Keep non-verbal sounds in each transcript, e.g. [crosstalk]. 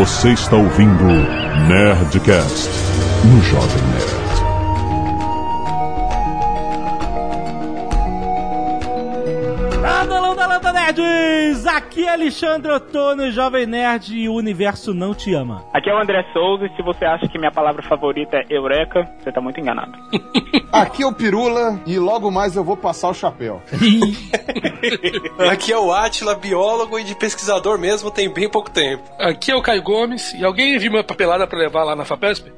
Você está ouvindo Nerdcast no Jovem Nerd. Landa, landa, landa, nerds! Aqui é Alexandre Ottoni, Jovem Nerd e o universo não te ama. Aqui é o André Souza e se você acha que minha palavra favorita é Eureka, você tá muito enganado. [laughs] Aqui é o Pirula e logo mais eu vou passar o chapéu. [laughs] Aqui é o Atila, biólogo e de pesquisador mesmo tem bem pouco tempo. Aqui é o Caio Gomes e alguém viu uma papelada pra levar lá na FAPESP?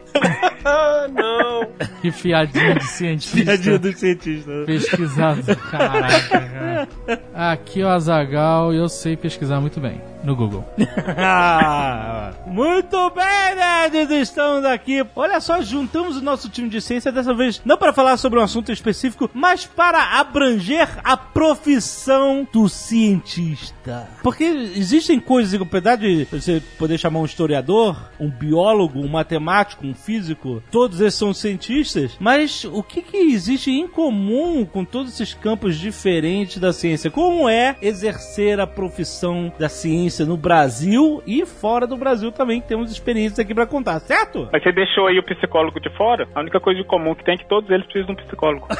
Ah, [laughs] não. Que fiadinha de cientista. Piadinha do cientista. Pesquisado. Caraca, cara. Aqui é o Azagal e eu sei pesquisar muito bem no Google. [laughs] [laughs] Muito bem, nerds! Estamos aqui. Olha só, juntamos o nosso time de ciência dessa vez não para falar sobre um assunto específico, mas para abranger a profissão do cientista. Porque existem coisas, apesar de você poder chamar um historiador, um biólogo, um matemático, um físico, todos esses são cientistas, mas o que, que existe em comum com todos esses campos diferentes da ciência? Como é exercer a profissão da ciência no Brasil e fora do Brasil também, temos experiências aqui pra contar, certo? Mas você deixou aí o psicólogo de fora? A única coisa em comum que tem é que todos eles precisam de um psicólogo. [laughs]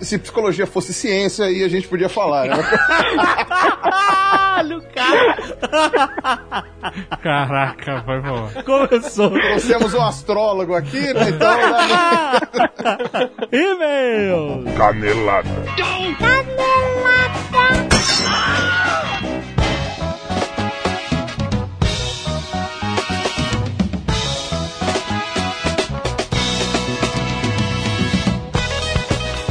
Se psicologia fosse ciência, aí a gente podia falar, né? Cara! Caraca, foi bom. Começou! Trouxemos um astrólogo aqui, né? Então, né? [laughs] E-mail! Canelada.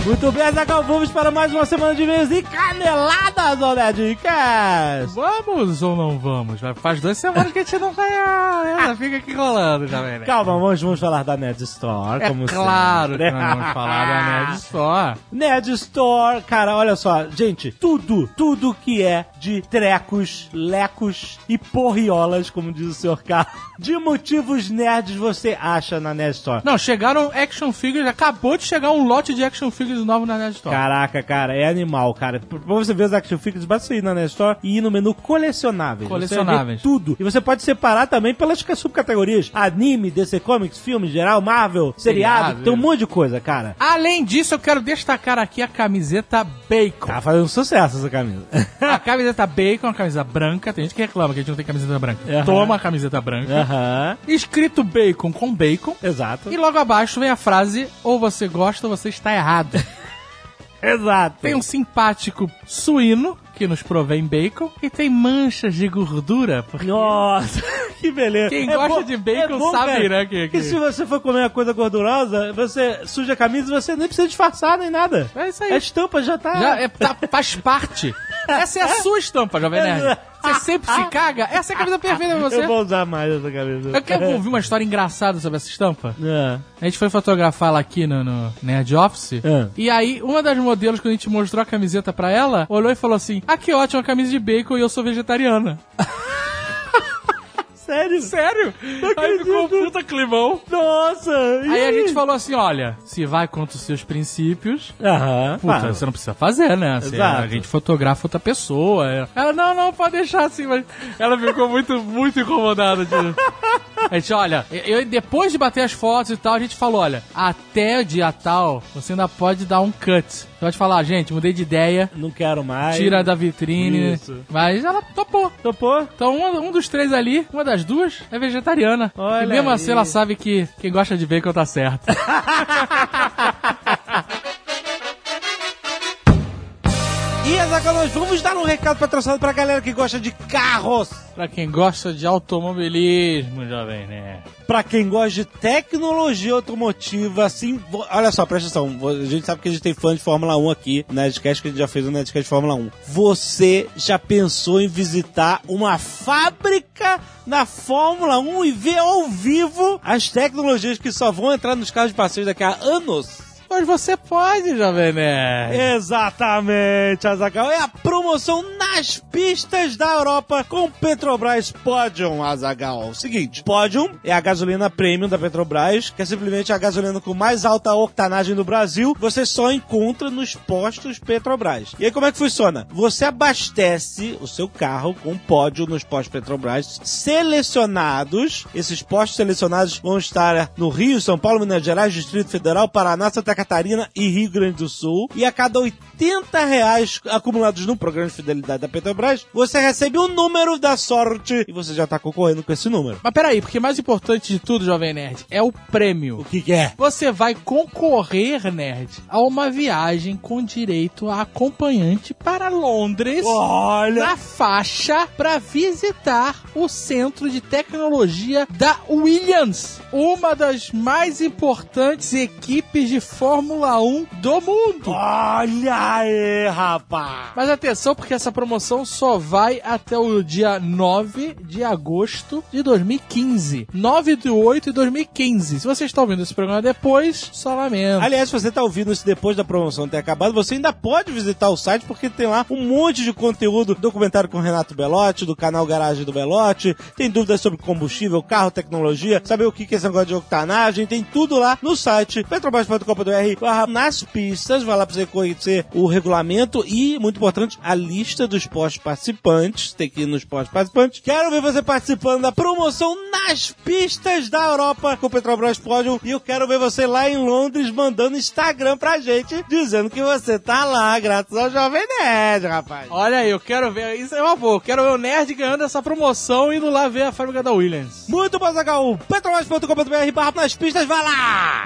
Muito bem, Zagal, vamos para mais uma semana de e-mails e caneladas, ô Nerdcast! Vamos ou não vamos? Já Faz duas semanas que a gente não ganha. Ela fica aqui rolando já, velho. Calma, vamos, vamos falar da Nerd Store, É como claro sempre. que nós vamos falar da Nerd [laughs] Store. Nerd Store, cara, olha só, gente, tudo, tudo que é de trecos, lecos e porriolas, como diz o senhor Carlos, de motivos nerds você acha na Nerd Store. Não, chegaram action figures, acabou de chegar um lote de action figures novo na Nerd Store. Caraca, cara, é animal, cara. Pra você ver os action figures, basta você ir na Nerd Store e ir no menu colecionáveis. Colecionáveis. Tudo. E você pode separar também pelas subcategorias. Anime, DC Comics, filme geral, Marvel, seriado. Seriado, tem um monte de coisa, cara. Além disso, eu quero destacar aqui a camiseta Bacon. Tá fazendo sucesso essa camisa. A camiseta Bacon, a camisa branca. Tem gente que reclama que a gente não tem camiseta branca. Toma a camiseta branca. Aham. Escrito Bacon com bacon. Exato. E logo abaixo vem a frase: ou você gosta ou você está errado. [laughs] Exato. Tem um simpático suíno que nos provém bacon e tem manchas de gordura. Porque Nossa, [laughs] que beleza. Quem É gosta bom- de bacon é bom, sabe, cara, né, que- que- E se você for comer uma coisa gordurosa, você suja a camisa e você nem precisa disfarçar nem nada. É isso aí. A estampa já tá. já é, tá- faz parte. [laughs] Essa é a sua estampa, Jovem Nerd. Você sempre se caga. Essa é a camisa perfeita pra [laughs] você. Eu vou usar mais essa camisa. Eu quero ouvir uma história engraçada sobre essa estampa. É. A gente foi fotografá-la aqui no, no Nerd Office. É. E aí, uma das modelos, quando a gente mostrou a camiseta pra ela, olhou e falou assim: Ah, que ótima camisa de bacon e eu sou vegetariana. [laughs] Sério? Sério? Aí acredito. ficou um puta climão. Nossa! e Aí a gente falou assim: olha, se vai contra os seus princípios. Aham. Puta, Ah, você não precisa fazer, né? Exato. a gente fotografa outra pessoa. Ela, não, não, pode deixar assim, mas ela ficou muito, muito incomodada. De... [laughs] A gente, olha, eu, depois de bater as fotos e tal, a gente falou, olha, até o dia tal, você ainda pode dar um cut. Pode falar, gente, mudei de ideia, Não quero mais. tira da vitrine. Isso. Mas ela topou. Topou? Então um, um dos três ali, uma das duas, é vegetariana. Olha e mesmo aí. assim ela sabe que quem gosta de bacon tá certo. [laughs] E Azaghal, nós vamos dar um recado patrocinado pra galera que gosta de carros. pra quem gosta de automobilismo, jovem, né? Pra quem gosta de tecnologia automotiva, assim, olha só, presta atenção, a gente sabe que a gente tem fã de Fórmula 1 aqui, no Nerdcast, que a gente já fez um Nerdcast de Fórmula 1. Você já pensou em visitar uma fábrica na Fórmula 1 e ver ao vivo as tecnologias que só vão entrar nos carros de passeio daqui a anos? Pois você pode, Jovem Nerd. Exatamente, Azagal. É a promoção nas pistas da Europa com Petrobras Podium, Azagal. Seguinte, Podium é a gasolina premium da Petrobras, que é simplesmente a gasolina com mais alta octanagem do Brasil. Você só encontra nos postos Petrobras. E aí como é que funciona? Você abastece o seu carro com Podium nos postos Petrobras selecionados. Esses postos selecionados vão estar no Rio, São Paulo, Minas Gerais, Distrito Federal, Paraná, Santa Catarina e Rio Grande do Sul. E a cada 80 reais acumulados no programa de fidelidade da Petrobras, você recebe um número da sorte e você já tá concorrendo com esse número. Mas peraí, porque mais importante de tudo, Jovem Nerd, é o prêmio. O que, que é? Você vai concorrer, nerd, a uma viagem com direito a acompanhante para Londres. Olha! Na faixa para visitar o centro de tecnologia da Williams, uma das mais importantes equipes de Fórmula 1 do mundo. Olha aí, rapaz! Mas atenção, porque essa promoção só vai até o dia 9 de agosto de 2015. 9 de 8 de 2015. Se você está ouvindo esse programa depois, só lamento. Aliás, se você tá ouvindo isso depois da promoção ter acabado, você ainda pode visitar o site porque tem lá um monte de conteúdo, documentário com Renato Belotti, do canal Garagem do Belotti, tem dúvidas sobre combustível, carro, tecnologia, saber o que que é esse negócio de octanagem, tem tudo lá no site petrobras.com.br barra nas pistas, vai lá pra você conhecer o regulamento e, muito importante, a lista dos postos participantes, tem que ir nos postos participantes. Quero ver você participando da promoção nas pistas da Europa com o Petrobras Podium e eu quero ver você lá em Londres mandando Instagram pra gente, dizendo que você tá lá, graças ao Jovem Nerd, rapaz. Olha aí, eu quero ver. Isso é uma boa. Eu quero ver o Nerd ganhando essa promoção e indo lá ver a fábrica da Williams. Muito bom, Zagal. Petrobras.com.br barra nas pistas, vai lá!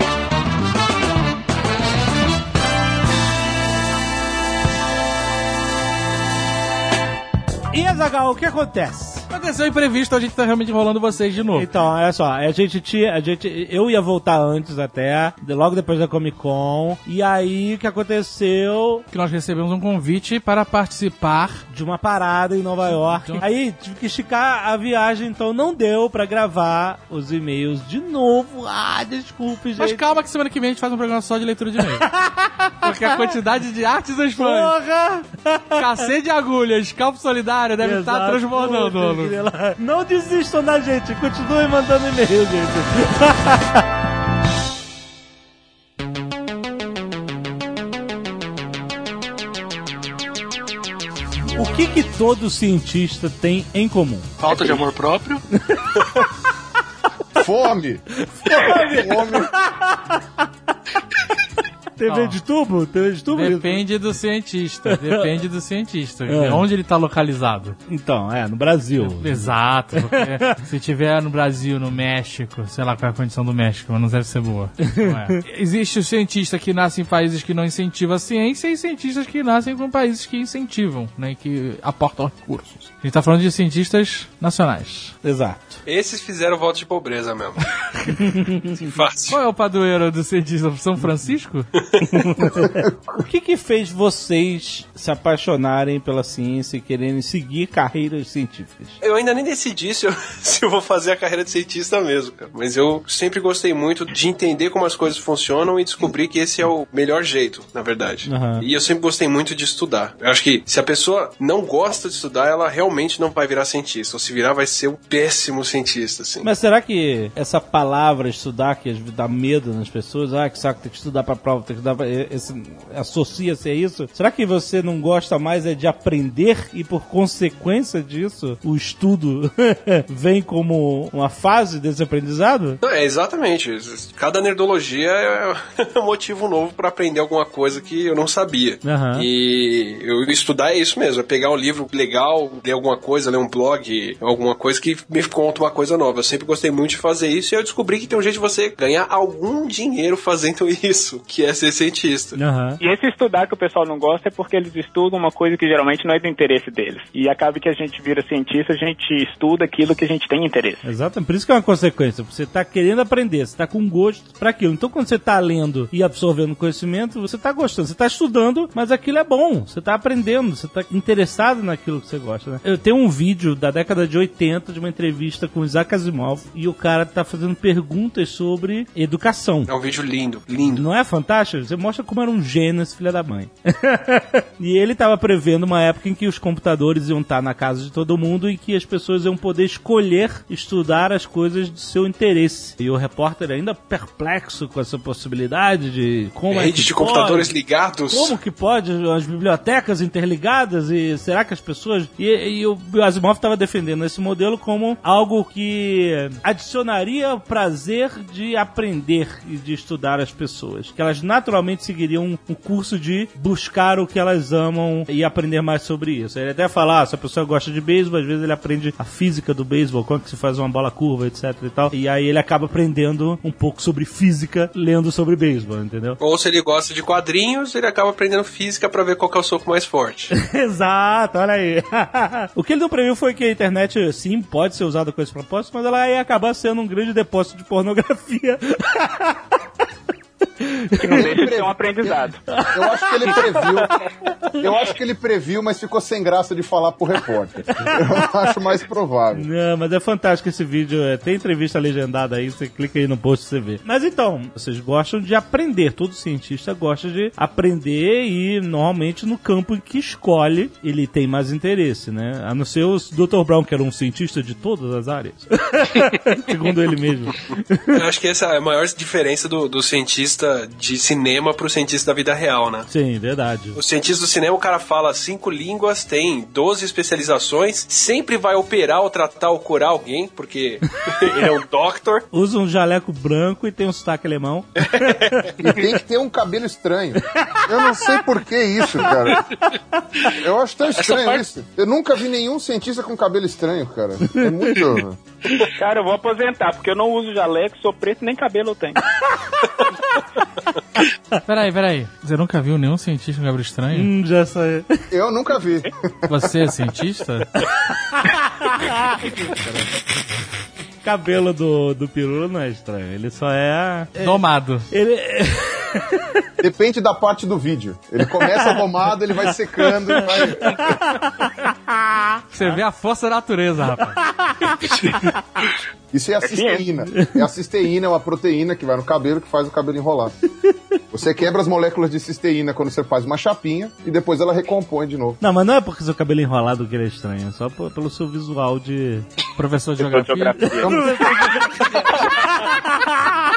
E Azagal, o que acontece? Aconteceu imprevisto, a gente tá realmente enrolando vocês de novo. Então, olha só, a gente tinha, a gente, eu ia voltar antes até, logo depois da Comic Con, e aí o que aconteceu Que nós recebemos um convite para participar. de uma parada em Nova York. Então- Aí tive que esticar a viagem, então não deu pra gravar os e-mails de novo. Ah, desculpe, gente. Mas calma que semana que vem a gente faz um programa só de leitura de e-mail. [laughs] Porque a quantidade de artes dos fãs, Porra! cacete de agulhas, calpo solidário deve estar Exato. transbordando. Não desistam da gente, continuem mandando e-mail, gente. [laughs] O que que todo cientista tem em comum? Falta de amor próprio. Fome! Fome! [laughs] TV Ó. de tubo? TV de tubo? Depende do cientista, depende do cientista. [laughs] É. Onde ele tá localizado. Então, é, no Brasil. Exato. [laughs] porque se tiver no Brasil, no México, sei lá qual é a condição do México, mas não deve ser boa. Não é. [laughs] Existe o cientista que nasce em países que não incentivam a ciência e cientistas que nascem com países que incentivam, né, que aportam recursos. A gente tá falando de cientistas nacionais. Exato. Esses fizeram voto de pobreza mesmo. Fácil. Qual é o padroeiro do cientista? São Francisco? O que que fez vocês se apaixonarem pela ciência e quererem seguir carreiras científicas? Eu ainda nem decidi se eu, [laughs] se eu vou fazer a carreira de cientista mesmo, cara. Mas eu sempre gostei muito de entender como as coisas funcionam e descobrir que esse é o melhor jeito, na verdade. Aham. E eu sempre gostei muito de estudar. Eu acho que se a pessoa não gosta de estudar, ela realmente não vai virar cientista. Ou se virar, vai ser um péssimo cientista, assim. Mas será que essa palavra estudar, que dá medo nas pessoas, ah, que saco, tem que estudar pra prova, tem esse- Associa-se a isso? Será que você não gosta mais é de aprender e por consequência disso, o estudo [laughs] vem como uma fase desse aprendizado? Não, é, exatamente. Cada nerdologia é [laughs] um motivo novo pra aprender alguma coisa que eu não sabia. Aham. E eu estudar é isso mesmo, é pegar um livro legal, ler alguma coisa, ler um blog, alguma coisa que me conta uma coisa nova. Eu sempre gostei muito de fazer isso e eu descobri que tem um jeito de você ganhar algum dinheiro fazendo [laughs] isso, que é ser cientista. Aham. E esse estudar que o pessoal não gosta é porque eles estudam uma coisa que geralmente não é do interesse deles. E acaba que a gente vira cientista, a gente estuda aquilo que a gente tem interesse. Exatamente, por isso que é uma consequência. Você está querendo aprender, você está com gosto para aquilo. Então, quando você está lendo e absorvendo conhecimento, você está gostando. Você está estudando, mas aquilo é bom. Você está aprendendo, você está interessado naquilo que você gosta. Né? Eu tenho um vídeo da década de 80 de uma entrevista com Isaac Asimov e o cara está fazendo perguntas sobre educação. É um vídeo lindo, lindo. Não é fantástico? Internet, você mostra como era um gênio esse filho da mãe. [laughs] e ele tava prevendo uma época em que os computadores iam estar na casa de todo mundo e que as pessoas iam poder escolher estudar as coisas de seu interesse. E o repórter ainda perplexo com essa possibilidade de como é Rede que de pode? computadores ligados. Como que pode as bibliotecas interligadas e será que as pessoas e, e o Asimov estava defendendo esse modelo como algo que adicionaria o prazer de aprender e de estudar as pessoas, que elas naturalmente seguiriam um, um curso de buscar o que elas amam e aprender mais sobre isso. Ele até fala, ah, se a pessoa gosta de beisebol, às vezes ele aprende a física do beisebol, como que se faz uma bola curva, etc e tal. E aí ele acaba aprendendo um pouco sobre física lendo sobre beisebol, entendeu? Ou se ele gosta de quadrinhos, ele acaba aprendendo física pra ver qual é o soco mais forte. [laughs] Exato, olha aí. [laughs] o que ele não previu foi que a internet, sim, pode ser usada com esse propósito, mas ela ia acabar sendo um grande depósito de pornografia. [laughs] Que não deixa de ser um aprendizado. Eu acho que ele previu. Eu acho que ele previu, mas ficou sem graça de falar pro repórter. Eu acho mais provável. Não, mas é fantástico esse vídeo. é, Tem entrevista legendada aí, você clica aí no post e você vê. Mas então, vocês gostam de aprender. Todo cientista gosta de aprender e normalmente no campo em que escolhe ele tem mais interesse, né? A não ser o Dr. Brown, que era um cientista de todas as áreas. [laughs] Segundo ele mesmo. Eu acho que essa é a maior diferença do, do cientista de cinema pro cientista da vida real, né? Sim, verdade. O cientista do cinema, o cara fala cinco línguas, tem 12 especializações, sempre vai operar ou tratar ou curar alguém, porque [laughs] ele é um doctor. Usa um jaleco branco e tem um sotaque alemão. [laughs] E tem que ter um cabelo estranho. Eu não sei por que isso, cara. Eu acho tão estranho parte- isso. Eu nunca vi nenhum cientista com cabelo estranho, cara. É muito. Cara, eu vou aposentar, porque eu não uso jaleco, sou preto, nem cabelo eu tenho. [laughs] [laughs] Peraí, peraí. Você nunca viu nenhum cientista com cabelo estranho? Hum, já saiu. Eu nunca vi. Você é cientista? cabelo do, do Pirula não é estranho. Ele só é. Domado. Ele. [laughs] [laughs] Depende da parte do vídeo. Ele começa domado, ele vai secando, vai. Você vê a força da natureza, rapaz. Isso é a cisteína. É a cisteína, é uma proteína que vai no cabelo que faz o cabelo enrolar. Você quebra as moléculas de cisteína quando você faz uma chapinha e depois ela recompõe de novo. Não, mas não é porque seu cabelo é enrolado que ele é estranho, é só por- pelo seu visual de. Professor de geografia. geografia.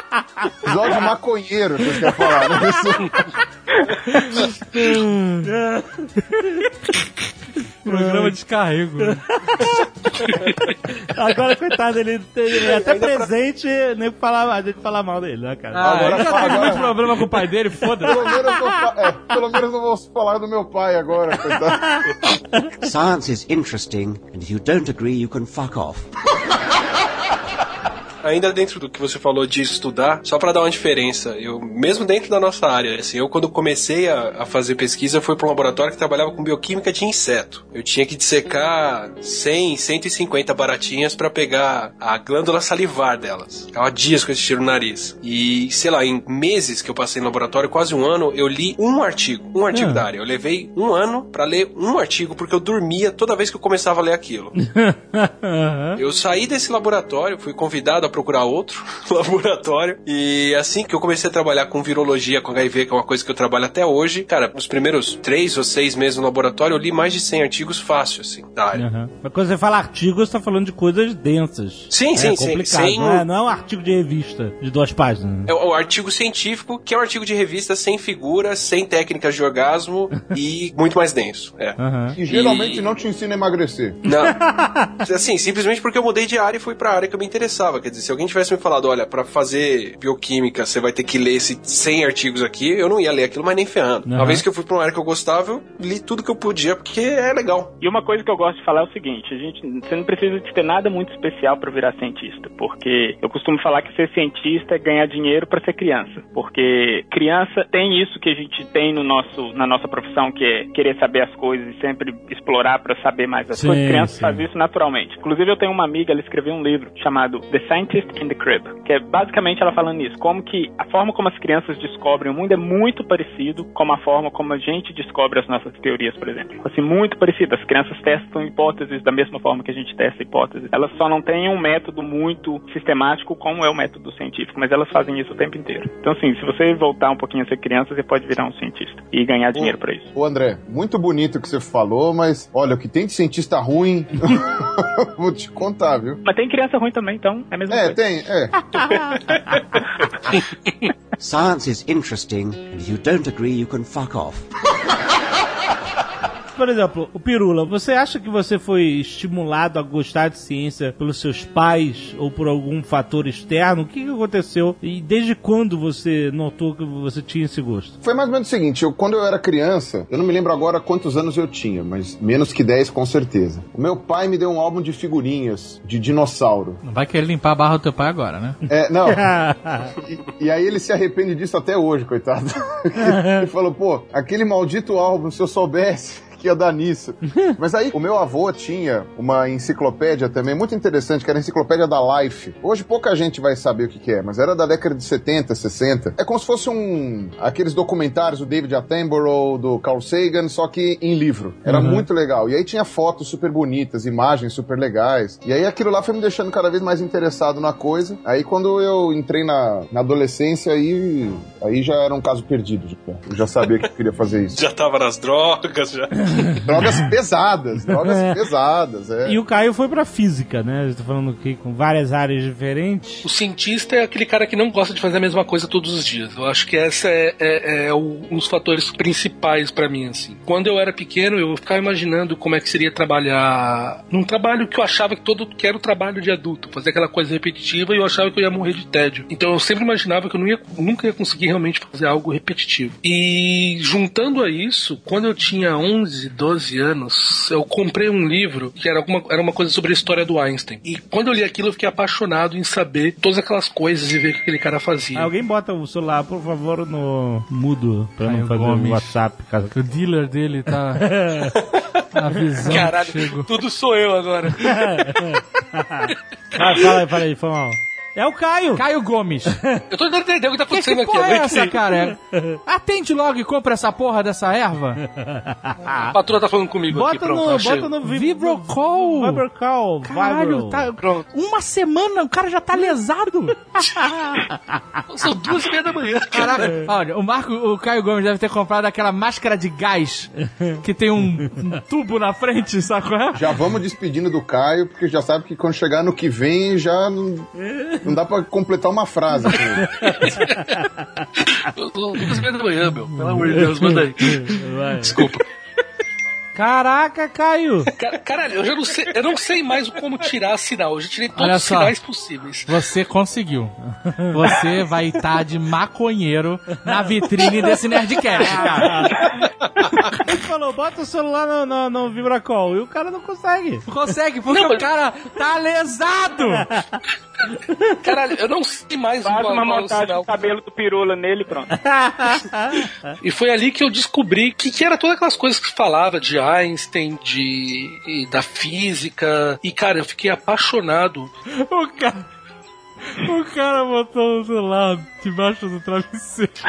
[laughs] Episódio maconheiro, que você quer falar, né? [laughs] Programa de descarrego. [laughs] Agora, coitado, ele, tem- ele é até presente, nem falar, a gente falar mal dele, né, cara? Ah, Agora ele já teve muito problema com o pai dele, foda-se. Pelo menos, não fa- é, pelo menos não vou falar do meu pai agora, coitado. Science is interesting, and if you don't agree, you can fuck off. [laughs] Ainda dentro do que você falou de estudar, só pra dar uma diferença, eu mesmo dentro da nossa área, assim, eu quando comecei a, a fazer pesquisa fui para um laboratório que trabalhava com bioquímica de inseto. Eu tinha que dissecar 100, 150 baratinhas pra pegar a glândula salivar delas. Ficava dias com esse tiro no nariz. E, sei lá, em meses que eu passei no laboratório, quase um ano, eu li um artigo, um artigo Ah. da área. Eu levei um ano pra ler um artigo porque eu dormia toda vez que eu começava a ler aquilo. [laughs] Eu saí desse laboratório, fui convidado a procurar outro [laughs] laboratório. E assim que eu comecei a trabalhar com virologia, com HIV, que é uma coisa que eu trabalho até hoje, cara, nos primeiros três ou seis meses no laboratório, eu li mais de 100 artigos fácil, assim, da área. Aham. Mas quando você fala artigo, você tá falando de coisas densas. Sim, é sim, sim. complicado, Sem não, é, não é um artigo de revista de duas páginas. É o artigo científico, que é um artigo de revista sem figuras, sem técnicas de orgasmo [laughs] e muito mais denso. É. Aham. E geralmente E- não te ensina a emagrecer. Não. [laughs] Assim, simplesmente porque eu mudei de área e fui pra área que eu me interessava. Quer dizer, se alguém tivesse me falado, olha, pra fazer bioquímica você vai ter que ler esses 100 artigos aqui, eu não ia ler aquilo, mas nem ferrando. Uhum. Uma vez que eu fui pra uma área que eu gostava, eu li tudo que eu podia, porque é legal. E uma coisa que eu gosto de falar é o seguinte, a gente, você não precisa de ter nada muito especial para virar cientista, porque eu costumo falar que ser cientista é ganhar dinheiro para ser criança, porque criança tem isso que a gente tem no nosso, na nossa profissão, que é querer saber as coisas e sempre explorar para saber mais as Sim, coisas. Criança sim. faz isso naturalmente. Inclusive eu tenho uma amiga, ela escreveu um livro chamado The Scientist Scientist in the Crib, que é basicamente ela falando isso, como que a forma como as crianças descobrem o mundo é muito parecido com a forma como a gente descobre as nossas teorias, por exemplo. Assim, muito parecido. As crianças testam hipóteses da mesma forma que a gente testa hipóteses. Elas só não têm um método muito sistemático como é o método científico, mas elas fazem isso o tempo inteiro. Então, assim, se você voltar um pouquinho a ser criança, você pode virar um cientista e ganhar dinheiro pra isso. Ô André, muito bonito o que você falou, mas olha, o que tem de cientista ruim, [laughs] vou te contar, viu? Mas tem criança ruim também, então é a mesma É, coisa. tem, é. Science is interesting, and if you don't agree, you can fuck off. [laughs] Por exemplo, o Pirula, você acha que você foi estimulado a gostar de ciência pelos seus pais ou por algum fator externo? O que, que aconteceu e desde quando você notou que você tinha esse gosto? Foi mais ou menos o seguinte, eu, quando eu era criança, eu não me lembro agora quantos anos eu tinha, mas menos que 10 com certeza. O meu pai me deu um álbum de figurinhas de dinossauro. Não vai querer limpar a barra do teu pai agora, né? É, não. [laughs] E, e aí ele se arrepende disso até hoje, coitado. [laughs] ele falou, pô, aquele maldito álbum, se eu soubesse que ia dar nisso. [laughs] Mas aí, o meu avô tinha uma enciclopédia também muito interessante, que era a enciclopédia da Life. Hoje pouca gente vai saber o que, que é, mas era da década de 70, 60. É como se fosse um... aqueles documentários do David Attenborough, do Carl Sagan, só que em livro. Era muito legal. E aí tinha fotos super bonitas, imagens super legais. E aí aquilo lá foi me deixando cada vez mais interessado na coisa. Aí quando eu entrei na, na adolescência, aí, aí já era um caso perdido. já. Eu já sabia que eu queria fazer isso. [laughs] Já tava nas drogas, já. [laughs] Drogas pesadas, drogas pesadas, é. E o Caio foi pra física, né? Tô falando aqui com várias áreas diferentes. O cientista é aquele cara que não gosta de fazer a mesma coisa todos os dias. Eu acho que essa é, é- é o- um dos fatores principais pra mim, assim. Quando eu era pequeno, eu ficava imaginando como é que seria trabalhar num trabalho que eu achava que todo que era o trabalho de adulto, fazer aquela coisa repetitiva e eu achava que eu ia morrer de tédio. Então eu sempre imaginava que eu não ia, nunca ia conseguir realmente fazer algo repetitivo. E juntando a isso, quando eu tinha 11, 12 anos, eu comprei um livro que era, alguma, era uma coisa sobre a história do Einstein. E quando eu li aquilo, eu fiquei apaixonado em saber todas aquelas coisas e ver o que aquele cara fazia. Alguém bota o celular, por favor, no mudo, pra não Caio fazer o Gomes. WhatsApp. Caso... O dealer dele tá [laughs] avisando que Caralho, chegou. tudo sou eu agora. [laughs] [laughs] Ah, fala aí, fala aí, foi mal. É o Caio! Caio Gomes. [laughs] Eu tô tentando entender o que tá Que, que acontecendo aqui. porra eu é essa, cara? [laughs] Atende logo e compra essa porra dessa erva. A patroa tá falando comigo aqui, Bota pronto. no, achei. bota no vi- Vibrocall. Vibrocall. Caralho, tá, Pronto. uma semana o cara já tá lesado. [laughs] São duas e meia da manhã, cara. Caraca, olha, o Marco, o Caio Gomes deve ter comprado aquela máscara de gás que tem um, um tubo na frente, sacou? é? Já vamos despedindo do Caio, porque já sabe que quando chegar no que vem já não, dá pra completar uma frase. com ele. Duas e meia da manhã, meu. Pelo amor de Deus, manda aí. Desculpa. Caraca, Caio! Cara- Caralho, eu já não sei, eu não sei mais como tirar sinal. Eu já tirei todos Olha os só. sinais possíveis. Você conseguiu. Você vai estar de maconheiro na vitrine desse Nerdcast, cara. Ele falou, bota o celular no, no, no Vibracall. E o cara não consegue. Consegue, porque Não, o cara tá lesado. Caralho, eu não sei mais Faz uma o montagem do cabelo do pirula nele e pronto. [laughs] [laughs] E foi ali que eu descobri que, que era todas aquelas coisas que falava de Einstein, de da física. E cara, eu fiquei apaixonado. O cara... O cara botou o celular debaixo do travesseiro. [laughs]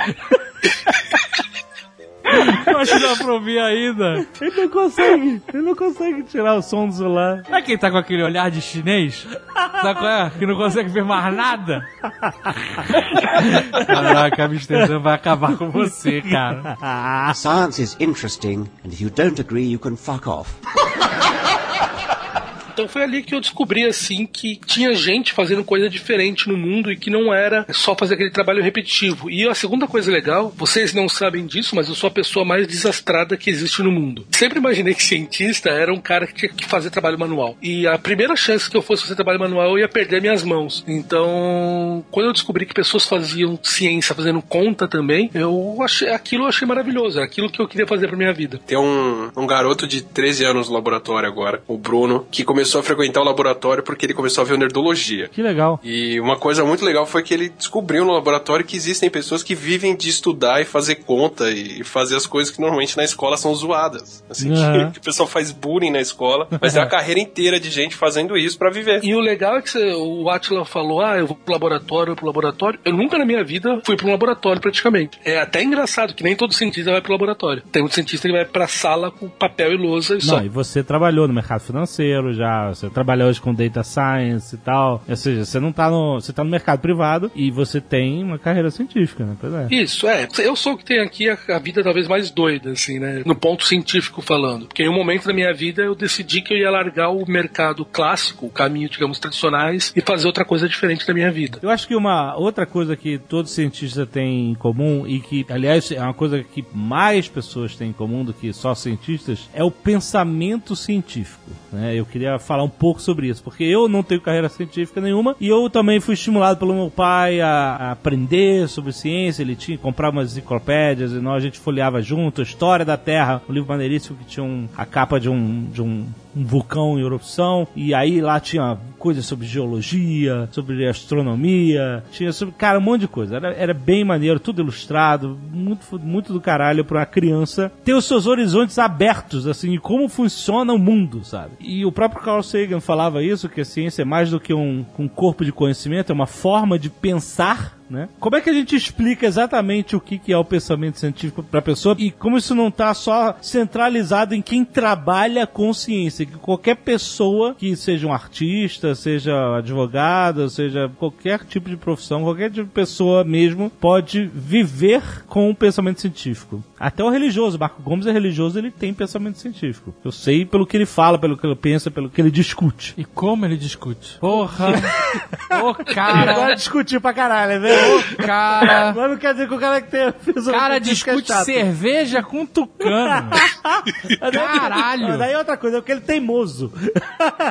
Acho que dá pra ouvir ainda. Ele não consegue. Ele não consegue tirar o som do celular. Sabe quem tá com aquele olhar de chinês? Sabe qual é? Que não consegue ver mais nada? Caraca, Amsterdã vai acabar com você, cara. Science is interesting, and if you don't agree, you can fuck off. Então foi ali que eu descobri assim que tinha gente fazendo coisa diferente no mundo e que não era só fazer aquele trabalho repetitivo. E a segunda coisa legal, vocês não sabem disso, mas eu sou a pessoa mais desastrada que existe no mundo. Sempre imaginei que cientista era um cara que tinha que fazer trabalho manual. E a primeira chance que eu fosse fazer trabalho manual eu ia perder minhas mãos. Então, quando eu descobri que pessoas faziam ciência fazendo conta também, eu achei aquilo eu achei maravilhoso, era aquilo que eu queria fazer pra minha vida. Tem um, um garoto de 13 anos no laboratório agora, o Bruno, que começou começou a frequentar o laboratório porque ele começou a ver o Nerdologia. Que legal. E uma coisa muito legal foi que ele descobriu no laboratório que existem pessoas que vivem de estudar e fazer conta e fazer as coisas que normalmente na escola são zoadas. Assim, Uhum. que, que [laughs] o pessoal faz bullying na escola, mas tem uma [laughs] carreira inteira de gente fazendo isso pra viver. E o legal é que você- o Atila falou: ah, eu vou pro laboratório, eu vou pro laboratório. Eu nunca na minha vida fui pro laboratório praticamente. É até engraçado que nem todo cientista vai pro laboratório. Tem muito cientista que vai pra sala com papel e lousa e só. Não, e você trabalhou no mercado financeiro já, você trabalha hoje com data science e tal. Ou seja, você não tá no. Você tá no mercado privado e você tem uma carreira científica, né? Pois é. Isso, é. Eu sou o que tem aqui a, a vida talvez mais doida, assim, né? No ponto científico falando. Porque em um momento da minha vida eu decidi que eu ia largar o mercado clássico, o caminho, digamos, tradicionais, e fazer outra coisa diferente da minha vida. Eu acho que uma outra coisa que todo cientista tem em comum e que, aliás, é uma coisa que mais pessoas têm em comum do que só cientistas é o pensamento científico. Né? Eu queria falar um pouco sobre isso, porque eu não tenho carreira científica nenhuma e eu também fui estimulado pelo meu pai a, a aprender sobre ciência. Ele tinha comprava umas enciclopédias e nós a gente folheava junto História da Terra, um livro maneiríssimo que tinha um- a capa de um, de um um vulcão em erupção, e aí lá tinha coisas sobre geologia, sobre astronomia, tinha sobre, cara, um monte de coisa. Era, era bem maneiro, tudo ilustrado, muito, muito do caralho pra uma criança ter os seus horizontes abertos, assim, e como funciona o mundo, sabe? E o próprio Carl Sagan falava isso, que a ciência é mais do que um, um corpo de conhecimento, é uma forma de pensar né? Como é que a gente explica exatamente o que, que é o pensamento científico para a pessoa e como isso não está só centralizado em quem trabalha com ciência, que qualquer pessoa que seja um artista, seja advogado, seja qualquer tipo de profissão, qualquer tipo de pessoa mesmo pode viver com o pensamento científico. Até o religioso, Marco Gomes é religioso, ele tem pensamento científico. Eu sei pelo que ele fala, pelo que ele pensa, pelo que ele discute. E como ele discute? Porra! [laughs] Ô, Agora cara! discutir pra caralho, né? Ô, cara! [laughs] Mas não quer dizer que o cara que tem pensamento cara é discute chato. cerveja com tucano. [laughs] Caralho. Mas daí é outra coisa, é porque ele é teimoso.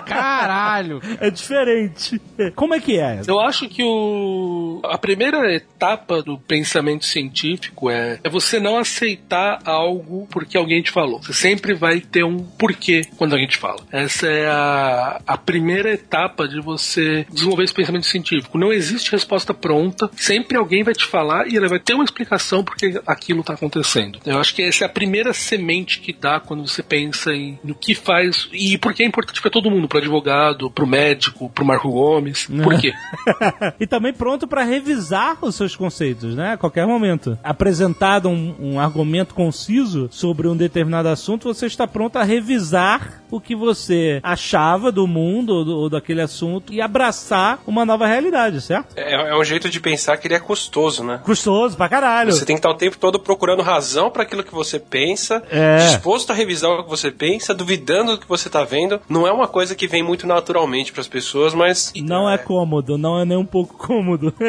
Caralho! [laughs] É diferente. Como é que é? Eu acho que o, a primeira etapa do pensamento científico é, é você não aceitar algo porque alguém te falou. Você sempre vai ter um porquê quando alguém te fala. Essa é a, a primeira etapa de você desenvolver esse pensamento científico. Não existe resposta pronta. Sempre alguém vai te falar e ela vai ter uma explicação porque aquilo está acontecendo. Eu acho que essa é a primeira semente que dá quando você pensa em no que faz e por que é importante para todo mundo, para advogado, para o médico, para o Marco Gomes. Por quê? [laughs] e também pronto pra revisar os seus conceitos, né? A qualquer momento. Apresentado um, um argumento conciso sobre um determinado assunto, você está pronto a revisar o que você achava do mundo ou, do- ou daquele assunto e abraçar uma nova realidade, certo? É, é um jeito de pensar que ele é custoso, né? Custoso pra caralho. Você tem que estar o tempo todo procurando razão para aquilo que você pensa, É. disposto a revisar o que você pensa, duvidando do que você tá vendo. Não é uma coisa que vem muito naturalmente para as pessoas, mas Não é cômodo, não é nem um pouco cômodo. [laughs]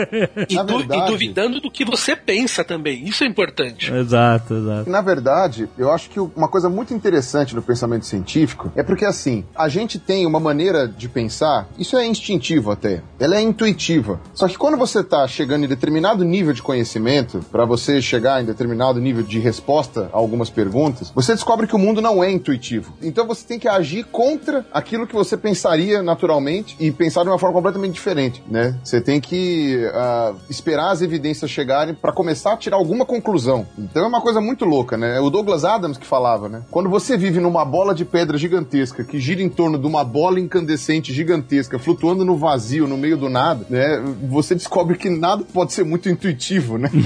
E, du- verdade- e duvidando do que você pensa também. Isso é importante. exato, exato. Na verdade, eu acho que uma coisa muito interessante no pensamento científico é porque, assim, a gente tem uma maneira de pensar, isso é instintivo até, ela é intuitiva. Só que quando você tá chegando em determinado nível de conhecimento, para você chegar em determinado nível de resposta a algumas perguntas, você descobre que o mundo não é intuitivo. Então você tem que agir contra aquilo que você pensaria naturalmente e pensar de uma forma completamente diferente, né? Você tem que ah, esperar as evidências chegarem para começar a tirar alguma conclusão. Então é uma coisa muito louca, né? O Douglas Adams que falava, né? Quando você vive numa bola de pedra gigantesca que gira em torno de uma bola incandescente gigantesca flutuando no vazio, no meio do nada, né? Você descobre que nada pode ser muito intuitivo, né? [laughs]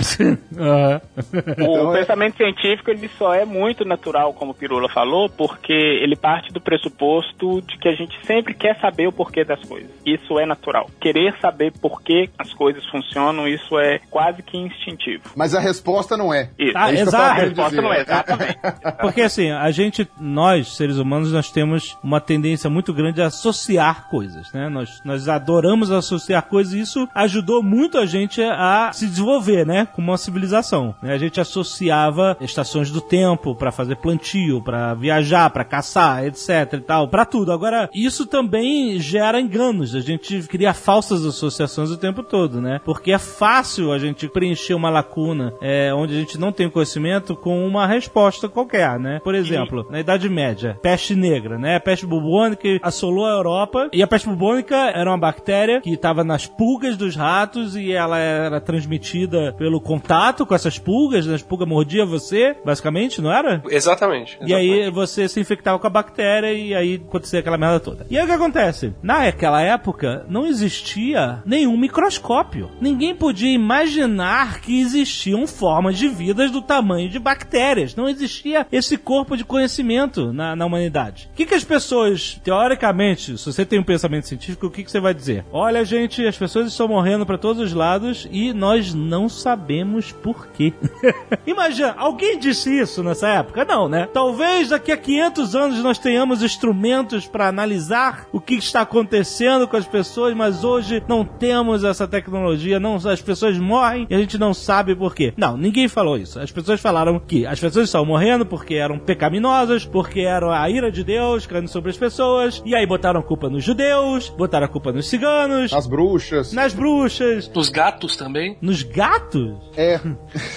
O Então, é- pensamento científico ele só é muito natural, como o Pirula falou, porque ele parte do pressuposto de que a gente sempre quer saber o porquê das coisas. Isso é natural. Querer saber por que as coisas funcionam, isso é quase que instintivo. Mas a resposta não é. Isso. Ah, É isso exato. A resposta dizer. não é, exatamente. [laughs] Porque assim, a gente, nós, seres humanos, nós temos uma tendência muito grande a associar coisas, né? Nós, nós adoramos associar coisas e isso ajudou muito a gente a se desenvolver, né? Como uma civilização. né? A gente associava estações do tempo pra fazer plantio, pra viajar, pra caçar, etc e tal, pra tudo. Agora, isso também gera enganos. A gente cria falsas associações o tempo todo, né? Porque é fácil a gente preencher uma lacuna é, onde a gente não tem conhecimento com uma resposta qualquer, né? Por exemplo, na Idade Média, peste negra, né? A peste bubônica assolou a Europa e a peste bubônica era uma bactéria que estava nas pulgas dos ratos e ela era transmitida pelo contato com essas pulgas, né? as pulgas mordiam você, basicamente, não era? Exatamente. E aí você se infectava com a bactéria e aí acontecia aquela merda toda. E aí o que acontece? Naquela época não existia nenhum microscópio. Ninguém podia imaginar que existiam formas de vidas do tamanho de bactérias. Não existia esse corpo de conhecimento na, na humanidade. O que, que as pessoas, teoricamente, se você tem um pensamento científico, o que, que você vai dizer? Olha, gente, as pessoas estão morrendo para todos os lados e nós não sabemos por quê. [laughs] Imagina, alguém disse isso nessa época? Não, né? Talvez daqui a 500 anos nós tenhamos instrumentos para analisar o que está acontecendo com as pessoas, mas hoje não temos essa tecnologia, não, as pessoas morrem e a gente não sabe por quê. Não, ninguém falou isso. As pessoas falaram que as pessoas estavam morrendo porque eram pecaminosas, porque era a ira de Deus caindo sobre as pessoas, e aí botaram a culpa nos judeus, botaram a culpa nos ciganos, As bruxas. nas bruxas, Dos gatos também. nos gatos. É.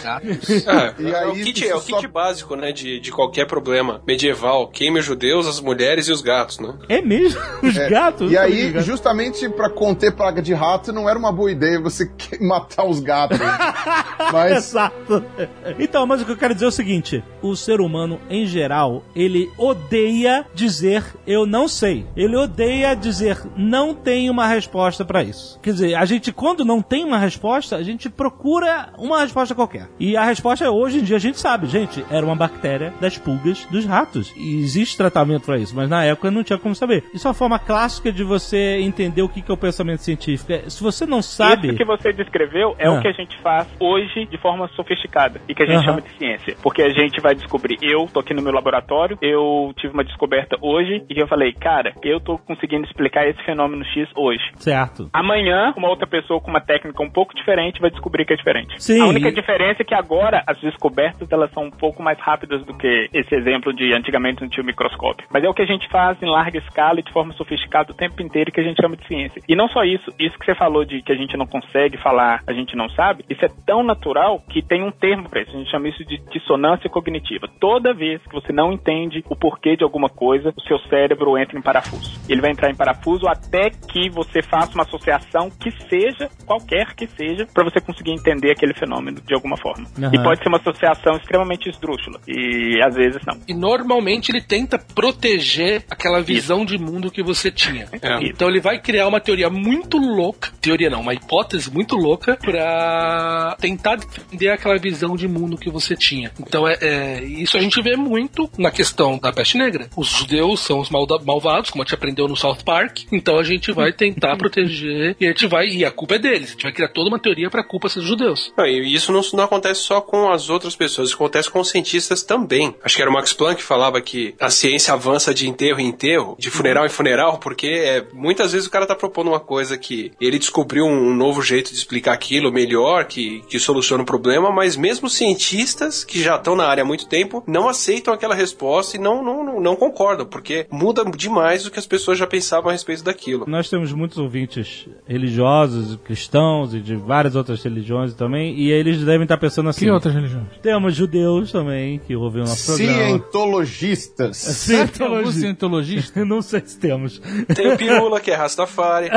Gatos. [laughs] É, E é, o aí kit, é o só- kit básico, né, de, de qualquer problema medieval. Queime os judeus, as mulheres e os gatos, né? É mesmo? [laughs] Os É. gatos? E aí, gato. justamente pra conter praga de rato, não era uma boa ideia você [laughs] matar os gatos. Mas Exato. Então, mas o que eu quero dizer é o seguinte: o ser humano, em geral, ele odeia dizer eu não sei. Ele odeia dizer não tem uma resposta pra isso. Quer dizer, a gente, quando não tem uma resposta, a gente procura uma resposta qualquer. E a resposta é hoje em dia a gente sabe, gente, era uma bactéria das pulgas dos ratos. E existe tratamento pra isso, mas na época não tinha como saber. Isso é uma forma clássica de você entender o que é o pensamento científico. É, Se você não sabe. Isso que você descreveu é Ah. o que a gente faz hoje de forma sofisticada e que a gente Aham. chama de ciência. Porque a gente vai descobrir, eu tô aqui no meu laboratório, eu tive uma descoberta hoje e eu falei, cara, eu tô conseguindo explicar esse fenômeno X hoje. Certo. Amanhã, uma outra pessoa com uma técnica um pouco diferente vai descobrir que é diferente. Sim. A única diferença é que agora as descobertas elas são um pouco mais rápidas do que esse exemplo de antigamente não tinha o microscópio. Mas é o que a gente faz em larga escala e de forma sofisticada o tempo inteiro que a gente chama de ciência. E não só isso, isso que você falou de que a gente não consegue falar, a gente não sabe, isso é tão natural que tem um termo para isso. A gente chama isso de dissonância cognitiva. Toda vez que você não entende o porquê de alguma coisa, o seu cérebro entra em parafuso. Ele vai entrar em parafuso até que você faça uma associação que seja, qualquer que seja, para você conseguir entender aquele fenômeno de alguma forma. Aham. E pode ser uma associação extremamente esdrúxula. E às vezes não. E normalmente ele tenta proteger aquela visão de mundo que você tinha. É. Então ele vai criar uma teoria muito louca, teoria não, uma hipótese muito louca pra tentar defender aquela visão de mundo que você tinha. Então é, é- isso a gente vê muito na questão da peste negra. Os judeus são os malda- malvados, como a gente aprendeu no South Park. Então a gente vai tentar [laughs] proteger e a gente vai e a culpa é deles. A gente vai criar toda uma teoria pra culpa ser dos judeus. Não, e isso não, não acontece só com as outras pessoas, isso acontece com os cientistas também. Acho que era o Max Planck que falava que a ciência avança de enterro em enterro, de funeral em funeral, porque é, muitas vezes o cara tá propondo uma coisa que ele descobriu um, novo jeito de explicar aquilo melhor, que, que soluciona o problema, mas mesmo cientistas que já estão na área há muito tempo não aceitam aquela resposta e não, não, não, não concordam, porque muda demais o que as pessoas já pensavam a respeito daquilo. Nós temos muitos ouvintes religiosos, cristãos e de várias outras religiões também, e eles devem estar pensando assim. Que outras religiões? Temos judeus também que ouvem o nosso programa. cientologistas. Será que tem algum cientologista? Eu [laughs] não sei se temos. Tem o Pirula, que é Rastafari.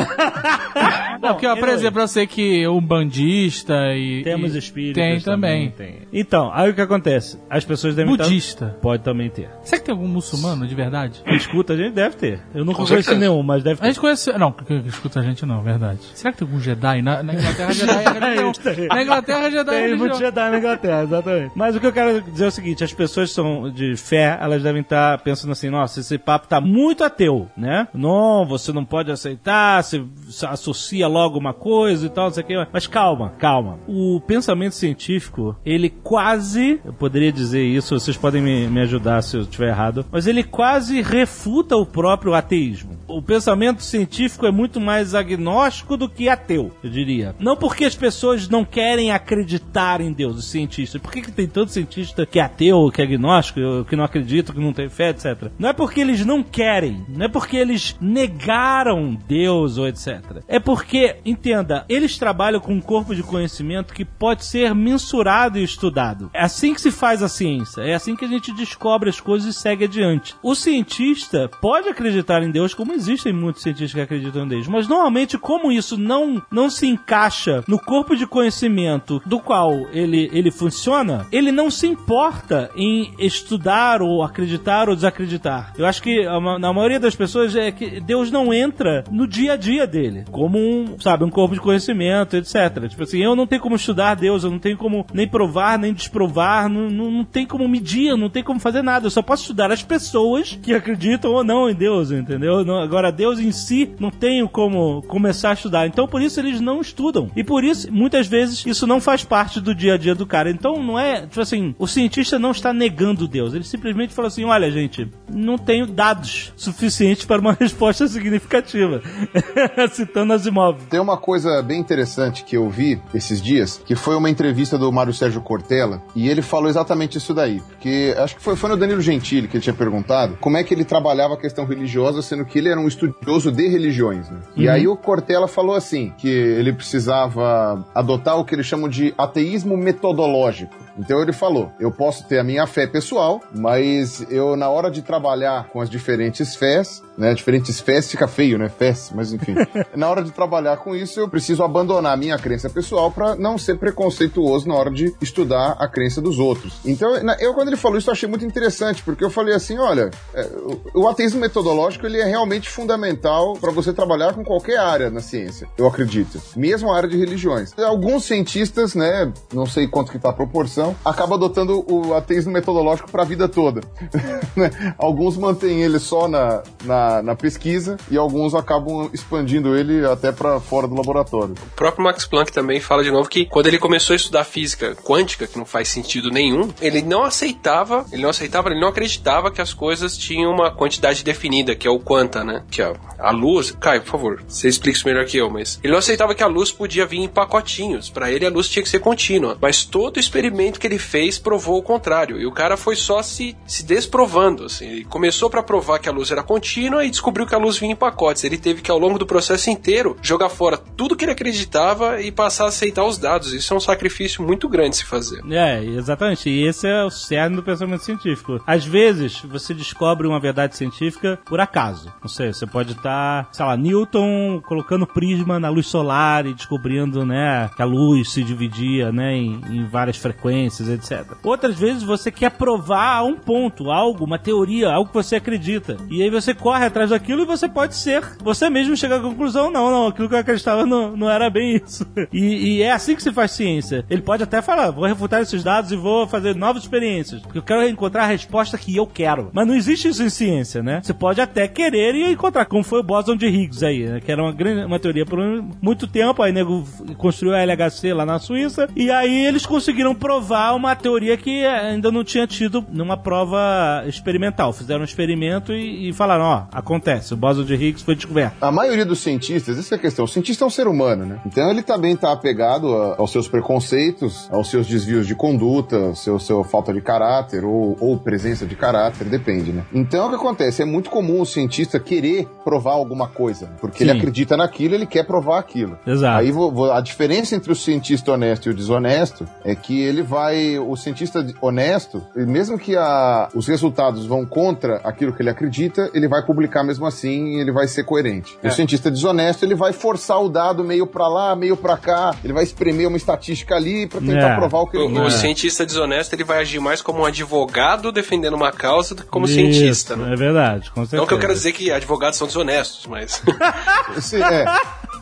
Não, porque, ó, por exemplo, eu sei que o bandista e. Temos e- espíritas Tem também. Tem. Então, aí o que acontece? As pessoas devem estar- Budista. Pode também ter. Será que tem algum muçulmano de verdade? Escuta a gente deve ter. Eu conheci certeza. nenhum, mas deve A ter. gente conhece. Não, que que escuta a gente não, verdade. Será que tem algum Jedi? Na, na Inglaterra, Jedi é [laughs] religião. Tem. Na Inglaterra, Jedi é Tem religião. muito Jedi na Inglaterra, exatamente. Mas o que eu quero dizer é o seguinte: as pessoas são de fé, elas devem estar pensando assim, nossa, esse papo tá muito ateu, né? Não, você não pode aceitar, você associa logo uma coisa e tal, não sei o que. Mas calma, calma. O pensamento científico, ele quase, eu poderia dizer isso, vocês podem me, me ajudar se eu estiver errado, mas ele quase refuta o próprio ateísmo. O pensamento científico é muito mais agnóstico do que ateu, eu diria. Não porque as pessoas não querem acreditar em Deus, os cientistas. Por que, que tem tanto cientista que é ateu, que é agnóstico, que não acredita, que não tem fé, etc. Não é porque eles não querem, não é porque eles negaram Deus ou etc. É porque, entenda, eles trabalham com um corpo de conhecimento que pode ser mensurado e estudado. É assim que se faz a ciência, é assim que a gente descobre as coisas e segue adiante. O cientista pode acreditar em Deus, como existem muitos cientistas que acreditam em Deus, mas normalmente, como isso não, não se encaixa no corpo de conhecimento do qual ele, ele funciona, ele não se importa em estudar ou acreditar ou desacreditar. Eu acho que na maioria das pessoas é que Deus não entra no dia a dia dele, como um, sabe, um corpo de conhecimento, etc. Tipo assim, eu não tenho como estudar Deus, eu não tenho como nem provar, nem desprovar, não, não, não tem como medir, não tem como fazer nada. Eu só posso estudar as pessoas que acreditam ou não em Deus, entendeu? Não, agora, Deus em si, não tenho como começar a estudar. Então, por isso, eles não estudam. E por isso, muitas vezes, isso não faz parte do dia a dia do cara. Então, não é, tipo assim, o cientista não está negando Deus. Ele simplesmente fala assim: olha, gente, não tenho dados suficientes para uma [laughs] resposta significativa. [laughs] Citando Asimov. Tem uma coisa bem interessante que eu vi esses dias, que foi uma entrevista do Mário Sérgio Cortella, e ele falou exatamente isso daí. Porque acho que foi, foi no Danilo Gentili que ele tinha perguntado como é que ele trabalhava a questão religiosa, sendo que ele era um estudioso de religiões. Né? Uhum. E aí o Cortella falou assim: que ele precisava adotar o que eles chamam de ateísmo metodológico. Então ele falou: eu posso ter a minha fé pessoal, mas eu, na hora de trabalhar com as diferentes fés, né? Diferentes fés fica feio, né? Fés, mas enfim. [laughs] na hora de trabalhar com isso, eu preciso abandonar a minha crença pessoal para não ser preconceituoso na hora de estudar a crença dos outros. Então, eu, quando ele falou isso, eu achei muito interessante, porque eu falei assim: olha, é, o ateísmo metodológico ele é realmente fundamental para você trabalhar com qualquer área na ciência, eu acredito. Mesmo a área de religiões. Alguns cientistas, né? Não sei quanto que tá a proporção acaba adotando o ateísmo metodológico para a vida toda. [laughs] Né? alguns mantêm ele só na, na, na, pesquisa e alguns acabam expandindo ele até para fora do laboratório. O próprio Max Planck também fala de novo que quando ele começou a estudar física quântica, que não faz sentido nenhum, ele não aceitava, ele não aceitava, ele não acreditava que as coisas tinham uma quantidade definida, que é o quanta, né? Que é a luz. Caio, por favor, você explica isso melhor que eu, mas ele não aceitava que a luz podia vir em pacotinhos. Para ele a luz tinha que ser contínua. Mas todo experimento que ele fez provou o contrário. E o cara foi só se, se desprovando. Assim. Ele começou para provar que a luz era contínua e descobriu que a luz vinha em pacotes. Ele teve que, ao longo do processo inteiro, jogar fora tudo que ele acreditava e passar a aceitar os dados. Isso é um sacrifício muito grande se fazer. É, exatamente. E esse é o cerne do pensamento científico. Às vezes, você descobre uma verdade científica por acaso. Não sei, você pode estar, sei lá, Newton colocando prisma na luz solar e descobrindo, né, que a luz se dividia, né, em, em várias frequências etc. Outras vezes você quer provar um ponto, algo, uma teoria, algo que você acredita. E aí você corre atrás daquilo e você pode ser. Você mesmo chega à conclusão, não, não, aquilo que eu acreditava não, não era bem isso. [laughs] E, e é assim que se faz ciência. Ele pode até falar, vou refutar esses dados e vou fazer novas experiências. Porque eu quero encontrar a resposta que eu quero. Mas não existe isso em ciência, né? Você pode até querer e encontrar, como foi o bóson de Higgs aí, né? que era uma, grande, uma teoria por muito tempo. Aí nego construiu a LHC lá na Suíça. E aí eles conseguiram provar uma teoria que ainda não tinha tido numa prova experimental. Fizeram um experimento e, e falaram, ó, acontece, o bóson de Higgs foi descoberto. A maioria dos cientistas, essa é a questão, o cientista é um ser humano, né? Então ele também está apegado a, aos seus preconceitos, aos seus desvios de conduta, seu, seu falta de caráter ou, ou presença de caráter, depende, né? Então o que acontece? É muito comum o cientista querer provar alguma coisa, porque Sim. ele acredita naquilo, ele quer provar aquilo. Exato. Aí a diferença entre o cientista honesto e o desonesto é que ele vai vai, o cientista honesto, mesmo que a, os resultados vão contra aquilo que ele acredita, ele vai publicar mesmo assim e ele vai ser coerente. É. O cientista desonesto, ele vai forçar o dado meio para lá, meio para cá, ele vai espremer uma estatística ali para tentar é. provar o que ele o. O cientista desonesto, ele vai agir mais como um advogado defendendo uma causa do que como Isso, cientista. Né? É verdade, com certeza. Não que eu quero dizer que advogados são desonestos, mas... [laughs] [laughs] Sim, é.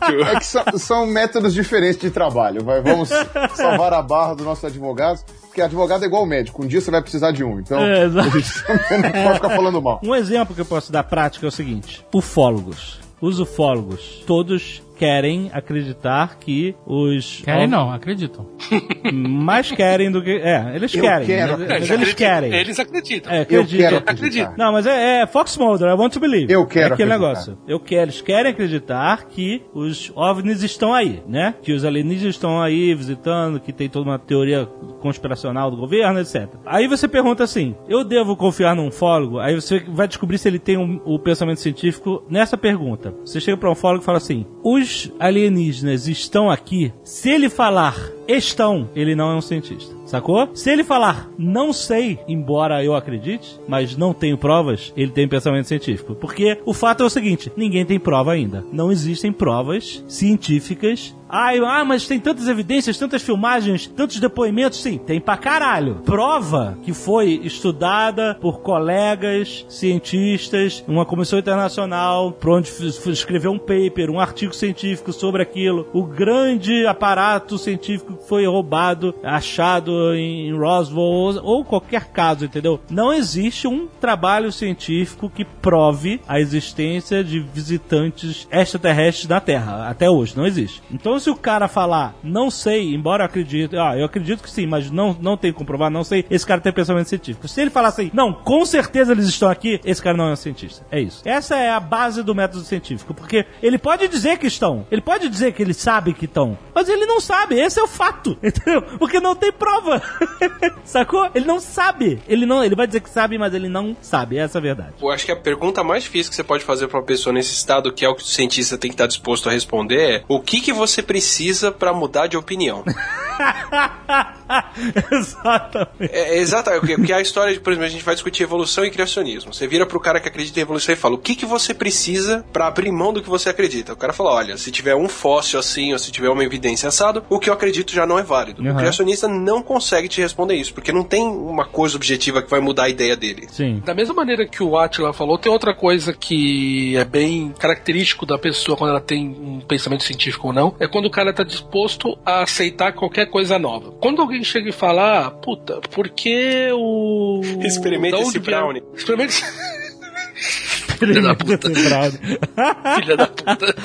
É que são, são, métodos diferentes de trabalho. Vai, vamos salvar a barra dos nossos advogados. Porque advogado é igual médico, um dia você vai precisar de um. Então, é, [laughs] a gente não pode ficar falando mal. Um exemplo que eu posso dar prático é o seguinte: ufólogos. Os ufólogos, todos querem acreditar que os. Querem não, acreditam. [laughs] Mais querem do que. É, eles Eu querem. quero mas- mas eles querem. Eles acreditam. É, Eu acreditam. quero acredito. acreditar. Não, mas é, é Fox Mulder, I want to believe. Eu quero É aquele acreditar. negócio. Eu quero, eles querem acreditar que os OVNIs estão aí, né? Que os alienígenas estão aí visitando, que tem toda uma teoria conspiracional do governo, etc. Aí você pergunta assim: eu devo confiar num ufólogo? Aí você vai descobrir se ele tem um- o pensamento científico nessa pergunta. Você chega pra um ufólogo e fala assim: os alienígenas estão aqui? Se ele falar estão, ele não é um cientista. Sacou? Se ele falar não sei, embora eu acredite, mas não tenho provas, ele tem pensamento científico. Porque o fato é o seguinte: ninguém tem prova ainda. Não existem provas científicas. Ai, ah, mas tem tantas evidências, tantas filmagens, tantos depoimentos. Sim, tem pra caralho. Prova que foi estudada por colegas cientistas, uma comissão internacional, por onde escreveu um paper, um artigo científico sobre aquilo. O grande aparato científico foi roubado, achado em Roswell, ou, qualquer caso, entendeu? Não existe um trabalho científico que prove a existência de visitantes extraterrestres na Terra. Até hoje, não existe. Então, se o cara falar, não sei, embora eu acredite, ah, eu acredito que sim, mas não, não tem comprovar, não sei, esse cara tem pensamento científico. Se ele falar assim, não, com certeza eles estão aqui, esse cara não é um cientista. É isso. Essa é a base do método científico, porque ele pode dizer que estão, ele pode dizer que ele sabe que estão, mas ele não sabe, esse é o fato, [laughs] entendeu? Porque não tem prova. [laughs] Sacou? Ele não sabe. Ele não, ele vai dizer que sabe, mas ele não sabe, essa é a verdade. Eu acho que a pergunta mais difícil que você pode fazer pra uma pessoa nesse estado, que é o que o cientista tem que estar disposto a responder, é o que, que você precisa pra mudar de opinião? Exatamente. [laughs] É, exatamente, porque- a história de, por exemplo, a gente vai discutir evolução e criacionismo. Você vira pro cara que acredita em evolução e fala: o que, que você precisa pra abrir mão do que você acredita? O cara fala: olha, se tiver um fóssil assim, ou se tiver uma evidência assado, o que eu acredito já não é válido. Uhum. O criacionista não consegue te responder isso, porque não tem uma coisa objetiva que vai mudar a ideia dele. Sim. Da mesma maneira que o Atila falou, tem outra coisa que é bem característico da pessoa quando ela tem um pensamento científico ou não, é quando o cara tá disposto a aceitar qualquer coisa nova. Quando alguém chega e fala, ah, puta, porque o. [laughs] Experimenta esse [laughs] brownie. Experimenta. Filha da puta. Filha da puta.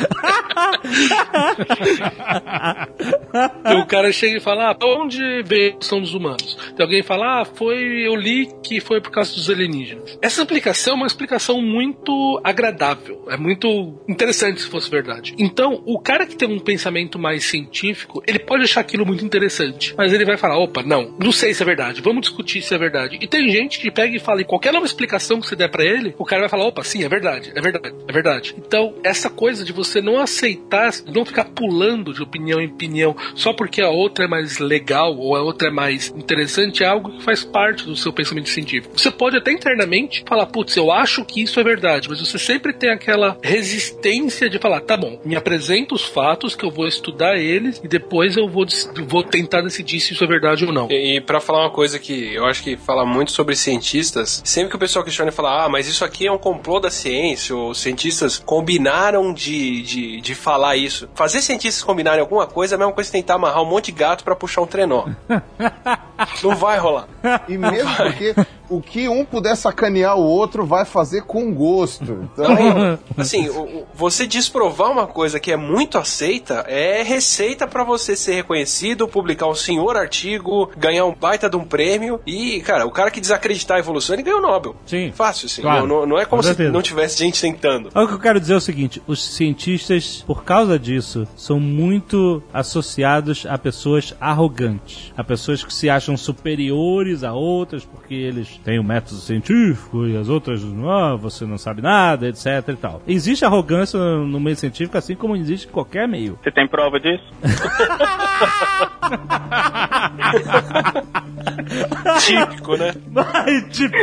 e o cara chega e fala: ah, onde veio a são dos humanos? Tem alguém fala: ah, foi, eu li que foi por causa dos alienígenas. Essa explicação é uma explicação muito agradável, é muito interessante se fosse verdade. Então, o cara que tem um pensamento mais científico, ele pode achar aquilo muito interessante, mas ele vai falar: opa, não, não sei se é verdade, vamos discutir se é verdade. E tem gente que pega e fala, e qualquer nova explicação que você der pra ele, o cara vai falar: opa, sim, é verdade, é verdade, é verdade. Então, essa coisa de você não aceitar, não ficar pulando de opinião em opinião só porque a outra é mais legal ou a outra é mais interessante, é algo que faz parte do seu pensamento científico. Você pode até internamente falar, putz, eu acho que isso é verdade, mas você sempre tem aquela resistência de falar, tá bom, me apresenta os fatos que eu vou estudar eles e depois eu vou, vou tentar decidir se isso é verdade ou não. E, e para falar uma coisa que eu acho que fala muito sobre cientistas, sempre que o pessoal questiona e fala, ah, mas isso aqui é um complô da ciência, ou os cientistas combinaram de, de, de falar isso. Fazer cientistas combinarem alguma coisa é a mesma coisa que tentar amarrar um monte de gato pra puxar um trenó. [laughs] Não vai rolar. E mesmo porque o que um puder sacanear o outro vai fazer com gosto. Então, [laughs] [laughs] Assim, você desprovar uma coisa que é muito aceita é receita pra você ser reconhecido, publicar um senhor artigo, ganhar um baita de um prêmio e, cara, o cara que desacreditar a evolução, ele ganha o Nobel. Sim. Fácil, assim. Claro. Não, não- não é como Com se certeza. não tivesse gente tentando. O que eu quero dizer é o seguinte: os cientistas, por causa disso, são muito associados a pessoas arrogantes, a pessoas que se acham superiores a outras porque eles têm o método científico e as outras, ah, você não sabe nada, etc e tal. Existe arrogância no meio científico, assim como existe em qualquer meio. Você tem prova disso? [laughs] Típico, né? Mas, tipo...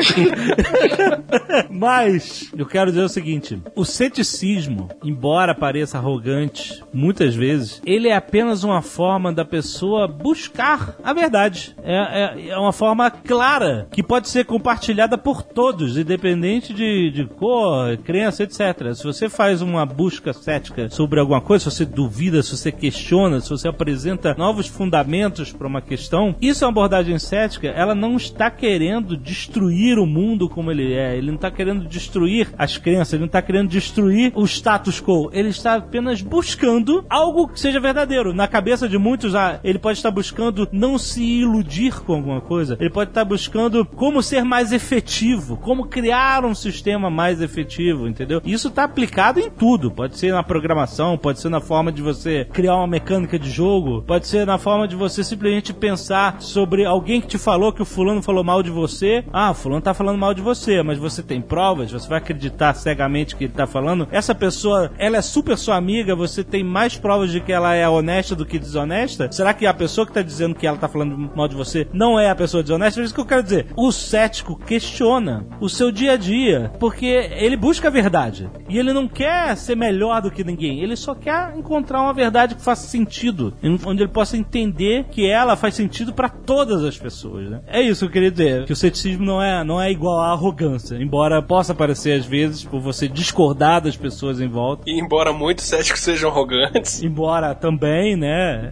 [laughs] Mas, eu quero dizer o seguinte: o ceticismo, embora pareça arrogante muitas vezes, ele é apenas uma forma da pessoa buscar a verdade. É, é, é uma forma clara que pode ser compartilhada por todos, independente de, de cor, crença, etc. Se você faz uma busca cética sobre alguma coisa, se você duvida, se você questiona, se você apresenta novos fundamentos para uma questão, isso é uma abordagem cética ela não está querendo destruir o mundo como ele é. Ele não está querendo destruir as crenças, ele não está querendo destruir o status quo. Ele está apenas buscando algo que seja verdadeiro. Na cabeça de muitos, ah, ele pode estar buscando não se iludir com alguma coisa. Ele pode estar buscando como ser mais efetivo, como criar um sistema mais efetivo, entendeu? Isso está aplicado em tudo. Pode ser na programação, pode ser na forma de você criar uma mecânica de jogo, pode ser na forma de você simplesmente pensar sobre alguém que te falou que o fulano falou mal de você. Ah, o fulano tá falando mal de você, mas você tem provas, você vai acreditar cegamente que ele tá falando. Essa pessoa, ela é super sua amiga, você tem mais provas de que ela é honesta do que desonesta? Será que a pessoa que tá dizendo que ela tá falando mal de você não é a pessoa desonesta? É isso que eu quero dizer. O cético questiona o seu dia a dia, porque ele busca a verdade. E ele não quer ser melhor do que ninguém, ele só quer encontrar uma verdade que faça sentido, onde ele possa entender que ela faz sentido para todas as pessoas, né? É isso que eu queria dizer, que o ceticismo não é, não é igual à arrogância, embora possa parecer às vezes por você discordar das pessoas em volta. E embora muitos céticos sejam arrogantes. Embora também, né?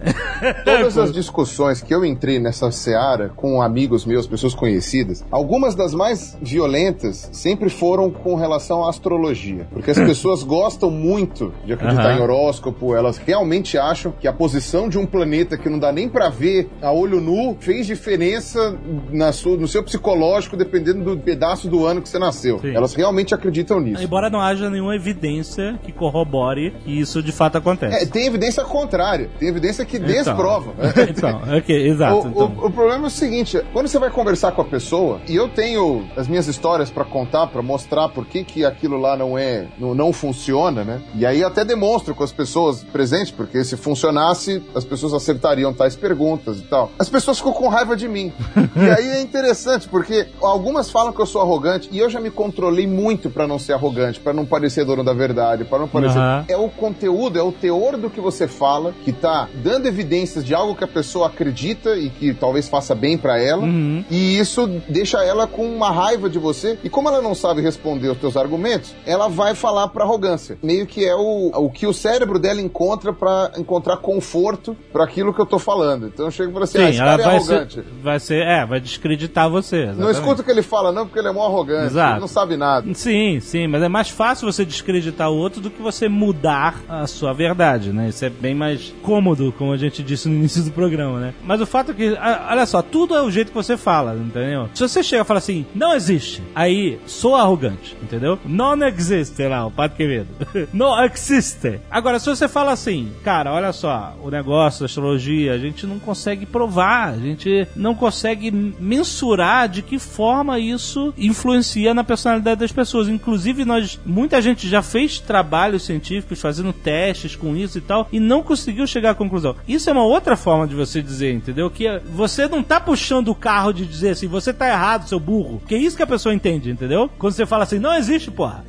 Todas [laughs] as discussões que eu entrei nessa seara com amigos meus, pessoas conhecidas, algumas das mais violentas sempre foram com relação à astrologia. Porque as pessoas gostam muito de acreditar em horóscopo, elas realmente acham que a posição de um planeta que não dá nem pra ver a olho nu fez diferença na sua, no seu psicológico dependendo do pedaço do ano que você nasceu. Sim. Elas realmente acreditam nisso. Embora não haja nenhuma evidência que corrobore que isso de fato acontece. É, tem evidência contrária, tem evidência que desprova. [laughs] então, exato. O, então. o- o problema é o seguinte: quando você vai conversar com a pessoa, e eu tenho as minhas histórias pra contar, pra mostrar por que, que aquilo lá não é, não, não funciona, né? E aí eu até demonstro com as pessoas presentes, porque se funcionasse, as pessoas acertariam tais perguntas e tal. As pessoas ficam com raiva de mim. [laughs] e aí é interessante, porque algumas falam que eu sou arrogante, e eu já me controlei muito pra não ser arrogante, pra não parecer dono da verdade, pra não parecer. Aham. É o conteúdo, é o teor do que você fala, que tá dando evidências de algo que a pessoa acredita e que talvez faça bem pra ela. Uhum. E isso deixa ela com uma raiva de você. E como ela não sabe responder os teus argumentos, ela vai falar pra arrogância. Meio que é o, o que o cérebro dela encontra pra encontrar conforto pra aquilo que eu tô falando. Então eu chego falo assim: ah, Sim, esse ela cara é vai arrogante. ser, vai ser, é, vai descreditar você. Não exatamente. escuta o que ele fala, não, porque ele é mó arrogante. Exato. Ele não sabe nada. Sim, sim, mas é mais fácil você descreditar o outro do que você mudar a sua verdade, né? Isso é bem mais cômodo, como a gente disse no início do programa, né? Mas o fato é que, ah, olha só, tudo é o jeito que você fala, entendeu? Se você chega e fala assim, não existe, aí sou arrogante, entendeu? Non existe lá, o Padre Quevedo. [laughs] não existe. Agora, se você fala assim, cara, olha só, o negócio da astrologia, a gente não consegue provar, a gente não consegue mensurar de que forma isso influencia na personalidade das pessoas. Inclusive, nós, muita gente já fez trabalhos científicos fazendo testes com isso e tal, e não conseguiu chegar à conclusão. Isso é uma outra forma de você dizer, entendeu? Que você não tá puxando o carro de dizer assim, você tá errado, seu burro. Que é isso que a pessoa entende, entendeu? Quando você fala assim, não existe, porra.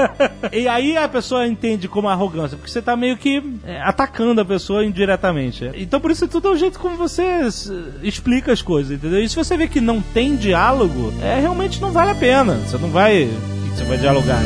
[laughs] e aí a pessoa entende como arrogância, porque você tá meio que é, atacando a pessoa indiretamente. Então por isso tudo é o jeito como você explica as coisas, entendeu? E se você vê que não tem diálogo, é realmente não vale a pena. Você não vai. Você vai dialogar.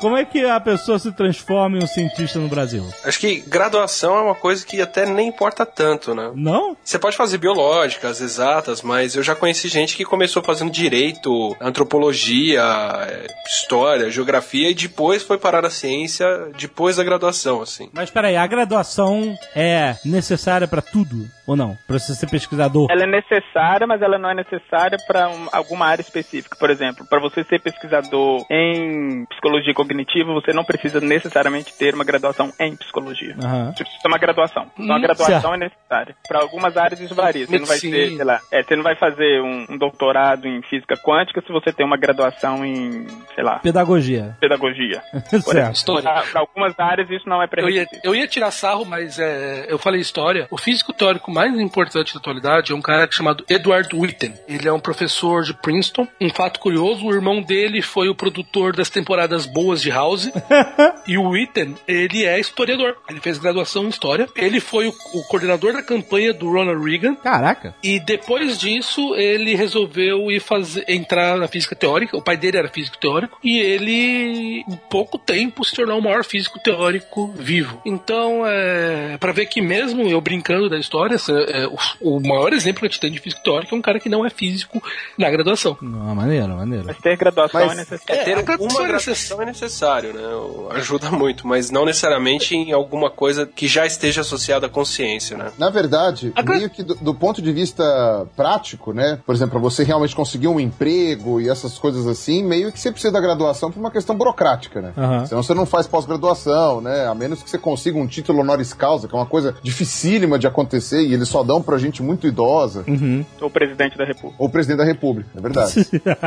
Como é que a pessoa se transforma em um cientista no Brasil? Acho que graduação é uma coisa que até nem importa tanto, né? Não? Você pode fazer biológicas, exatas, mas eu já conheci gente que começou fazendo direito, antropologia, eh, história, geografia e depois foi parar na ciência depois da graduação, assim. Mas peraí, a graduação é necessária pra tudo ou não? Pra você ser pesquisador? Ela é necessária, mas ela não é necessária para alguma área específica. Por exemplo, para você ser pesquisador em psicologia cognitiva, você não precisa necessariamente ter uma graduação em psicologia. Aham. Você precisa ter uma graduação. Então, a Hum, graduação certo. é necessária. Para algumas áreas isso varia. Você não vai ter, sei lá, é, você não vai fazer um, um doutorado em física quântica se você tem uma graduação em, sei lá, Pedagogia. pedagogia. [laughs] certo. História. Para algumas áreas isso não é Eu ia, pré-requisito. eu ia tirar sarro, mas é, eu falei história. O físico teórico mais importante da atualidade é um cara chamado Edward Witten. Ele é um professor de Princeton. Um fato curioso, o irmão dele foi o produtor das temporadas boas De House. [laughs] e o Witten, ele é historiador. Ele fez graduação em História. Ele foi o, o coordenador da campanha do Ronald Reagan. Caraca. E depois disso, ele resolveu ir fazer, entrar na física teórica. O pai dele era físico teórico. E ele, em pouco tempo, se tornou o maior físico teórico vivo. Então, é, para ver que mesmo eu brincando da história, essa, é, o, o maior exemplo que a gente tem de físico teórico é um cara que não é físico na graduação. Não, maneiro, maneiro. Mas ter graduação Mas- é necessário. É, ter a graduação uma é graduação é necessário, né? Ajuda [laughs] muito, mas não necessariamente em alguma coisa que já esteja associada à consciência, né? Na verdade, meio que do, do ponto de vista prático, né? Por exemplo, pra você realmente conseguir um emprego e essas coisas assim, meio que você precisa da graduação por uma questão burocrática, né? Aham. Senão você não faz pós-graduação, né? A menos que você consiga um título honoris causa, que é uma coisa dificílima de acontecer e eles só dão pra gente muito idosa. Uhum. O presidente da República. Ou presidente da República, é verdade.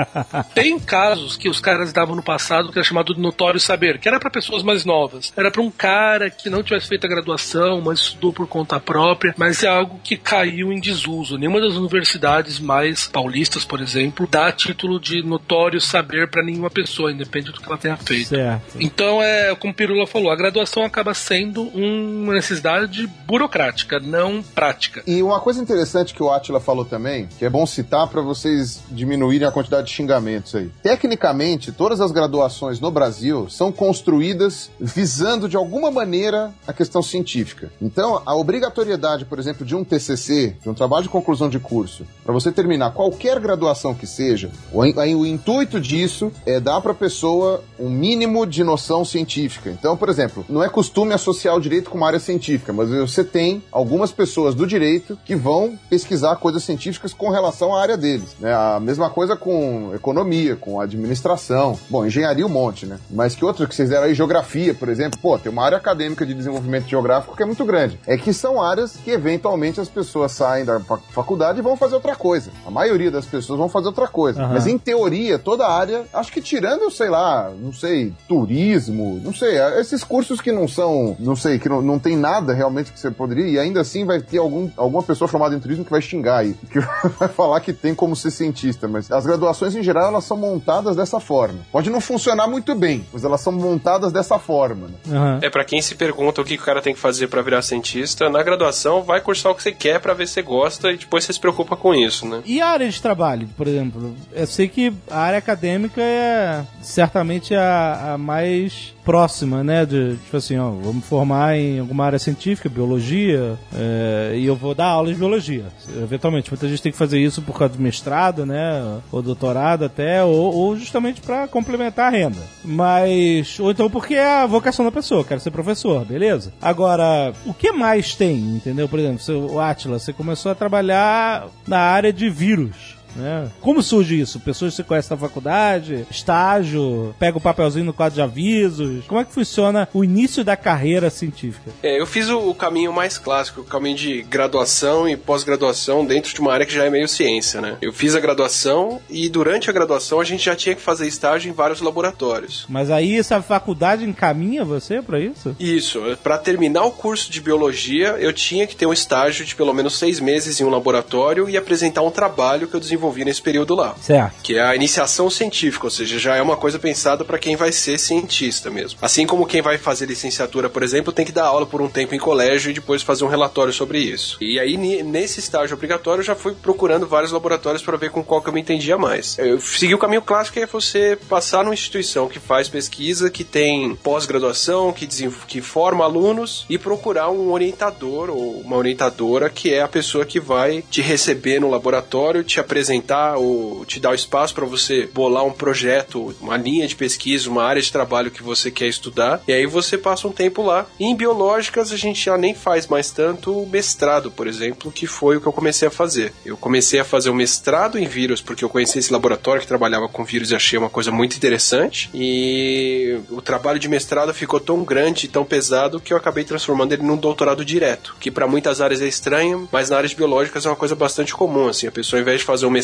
[laughs] Tem casos que os caras davam no passado que era chamado de notório saber, que era para pessoas mais novas. Era para um cara que não tivesse feito a graduação, mas estudou por conta própria, mas é algo que caiu em desuso. Nenhuma das universidades mais paulistas, por exemplo, dá título de notório saber para nenhuma pessoa, independente do que ela tenha feito. Certo. Então é, como o Pirula falou, a graduação acaba sendo uma necessidade burocrática, não prática. E uma coisa interessante que o Atila falou também, que é bom citar para vocês diminuírem a quantidade de xingamentos aí. Tecnicamente, todas as graduações no Brasil são construídas visando de alguma maneira a questão científica. Então, a obrigatoriedade, por exemplo, de um TCC, de um trabalho de conclusão de curso, para você terminar qualquer graduação que seja, o, o intuito disso é dar para a pessoa um mínimo de noção científica. Então, por exemplo, não é costume associar o direito com uma área científica, mas você tem algumas pessoas do direito que vão pesquisar coisas científicas com relação à área deles. Né? A mesma coisa com economia, com administração. Bom, engenharia um monte, né? Mas que outra que vocês deram aí, geografia, por exemplo. Pô, tem uma área acadêmica de desenvolvimento geográfico que é muito grande. É que são áreas que eventualmente as pessoas saem da fa- faculdade e vão fazer outra coisa. A maioria das pessoas vão fazer outra coisa. Aham. Mas em teoria, toda área, acho que tirando, sei lá, não sei, turismo, não sei, é, esses cursos que não são, não sei, que não, não tem nada realmente que você poderia, e ainda assim vai ter algum, alguma pessoa formada em turismo que vai xingar aí, [laughs] que vai falar que tem como ser cientista, mas as graduações em geral elas são montadas dessa forma. Pode não funcionar muito bem, mas elas são montadas dessa forma. Né? Aham. É pra quem se pergunta o que o cara tem que fazer pra virar cientista, na graduação vai cursar o que você quer pra ver se você gosta e depois você se preocupa com isso, né? E a área de trabalho, por exemplo? Eu sei que a área acadêmica é certamente a, a mais próxima, né? De, tipo assim, ó, vou me formar em alguma área científica, biologia, é, e eu vou dar aulas de biologia. Eventualmente, muita gente tem que fazer isso por causa do mestrado, né? Ou doutorado até, ou, ou justamente para complementar a renda. Mas, ou então porque é a vocação da pessoa, quero ser professor, beleza? Agora, o que mais tem, entendeu? Por exemplo, o Atila, você começou a trabalhar na área de vírus. Né? Como surge isso? Pessoas que você conhece na faculdade, estágio, pega o papelzinho no quadro de avisos. Como é que funciona o início da carreira científica? É, eu fiz o, caminho mais clássico, o caminho de graduação e pós-graduação dentro de uma área que já é meio ciência, né? Eu fiz a graduação e durante a graduação a gente já tinha que fazer estágio em vários laboratórios. Mas aí essa faculdade encaminha você pra isso? Isso, para terminar o curso de biologia, eu tinha que ter um estágio de pelo menos seis meses em um laboratório e apresentar um trabalho que eu desenvolvi nesse período lá. Certo. Que é a iniciação científica, ou seja, já é uma coisa pensada para quem vai ser cientista mesmo. Assim como quem vai fazer licenciatura, por exemplo, tem que dar aula por um tempo em colégio e depois fazer um relatório sobre isso. E aí, nesse estágio obrigatório, eu já fui procurando vários laboratórios para ver com qual que eu me entendia mais. Eu segui o caminho clássico, que é você passar numa instituição que faz pesquisa, que tem pós-graduação, que, que forma alunos e procurar um orientador ou uma orientadora que é a pessoa que vai te receber no laboratório, te apresentar ou te dar o espaço para você bolar um projeto, uma linha de pesquisa, uma área de trabalho que você quer estudar. E aí você passa um tempo lá. E em biológicas a gente já nem faz mais tanto mestrado, por exemplo, que foi o que eu comecei a fazer. Eu comecei a fazer o mestrado em vírus porque eu conheci esse laboratório que trabalhava com vírus e achei uma coisa muito interessante. E o trabalho de mestrado ficou tão grande e tão pesado que eu acabei transformando ele num doutorado direto, que para muitas áreas é estranho, mas na área de biológicas é uma coisa bastante comum. Assim, a pessoa, ao invés de fazer um mestrado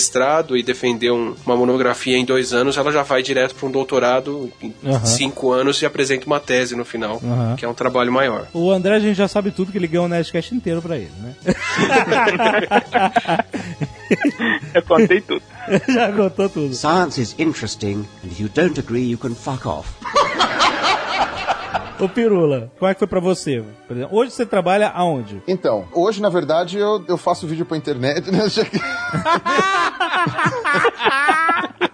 e defender um- uma monografia em dois anos, ela já vai direto para um doutorado em Aham. cinco anos e apresenta uma tese no final, Aham. que é um trabalho maior. O André, a gente já sabe tudo que ele ganhou o Nerdcast inteiro pra ele, né? [laughs] Eu contei tudo. [laughs] já contou tudo. Science is interesting, and if you don't agree, you can fuck off. [laughs] Ô Pirula, como é que foi pra você? Por exemplo, hoje você trabalha aonde? Então, hoje, na verdade, eu, eu faço vídeo pra internet, né? [laughs] [laughs]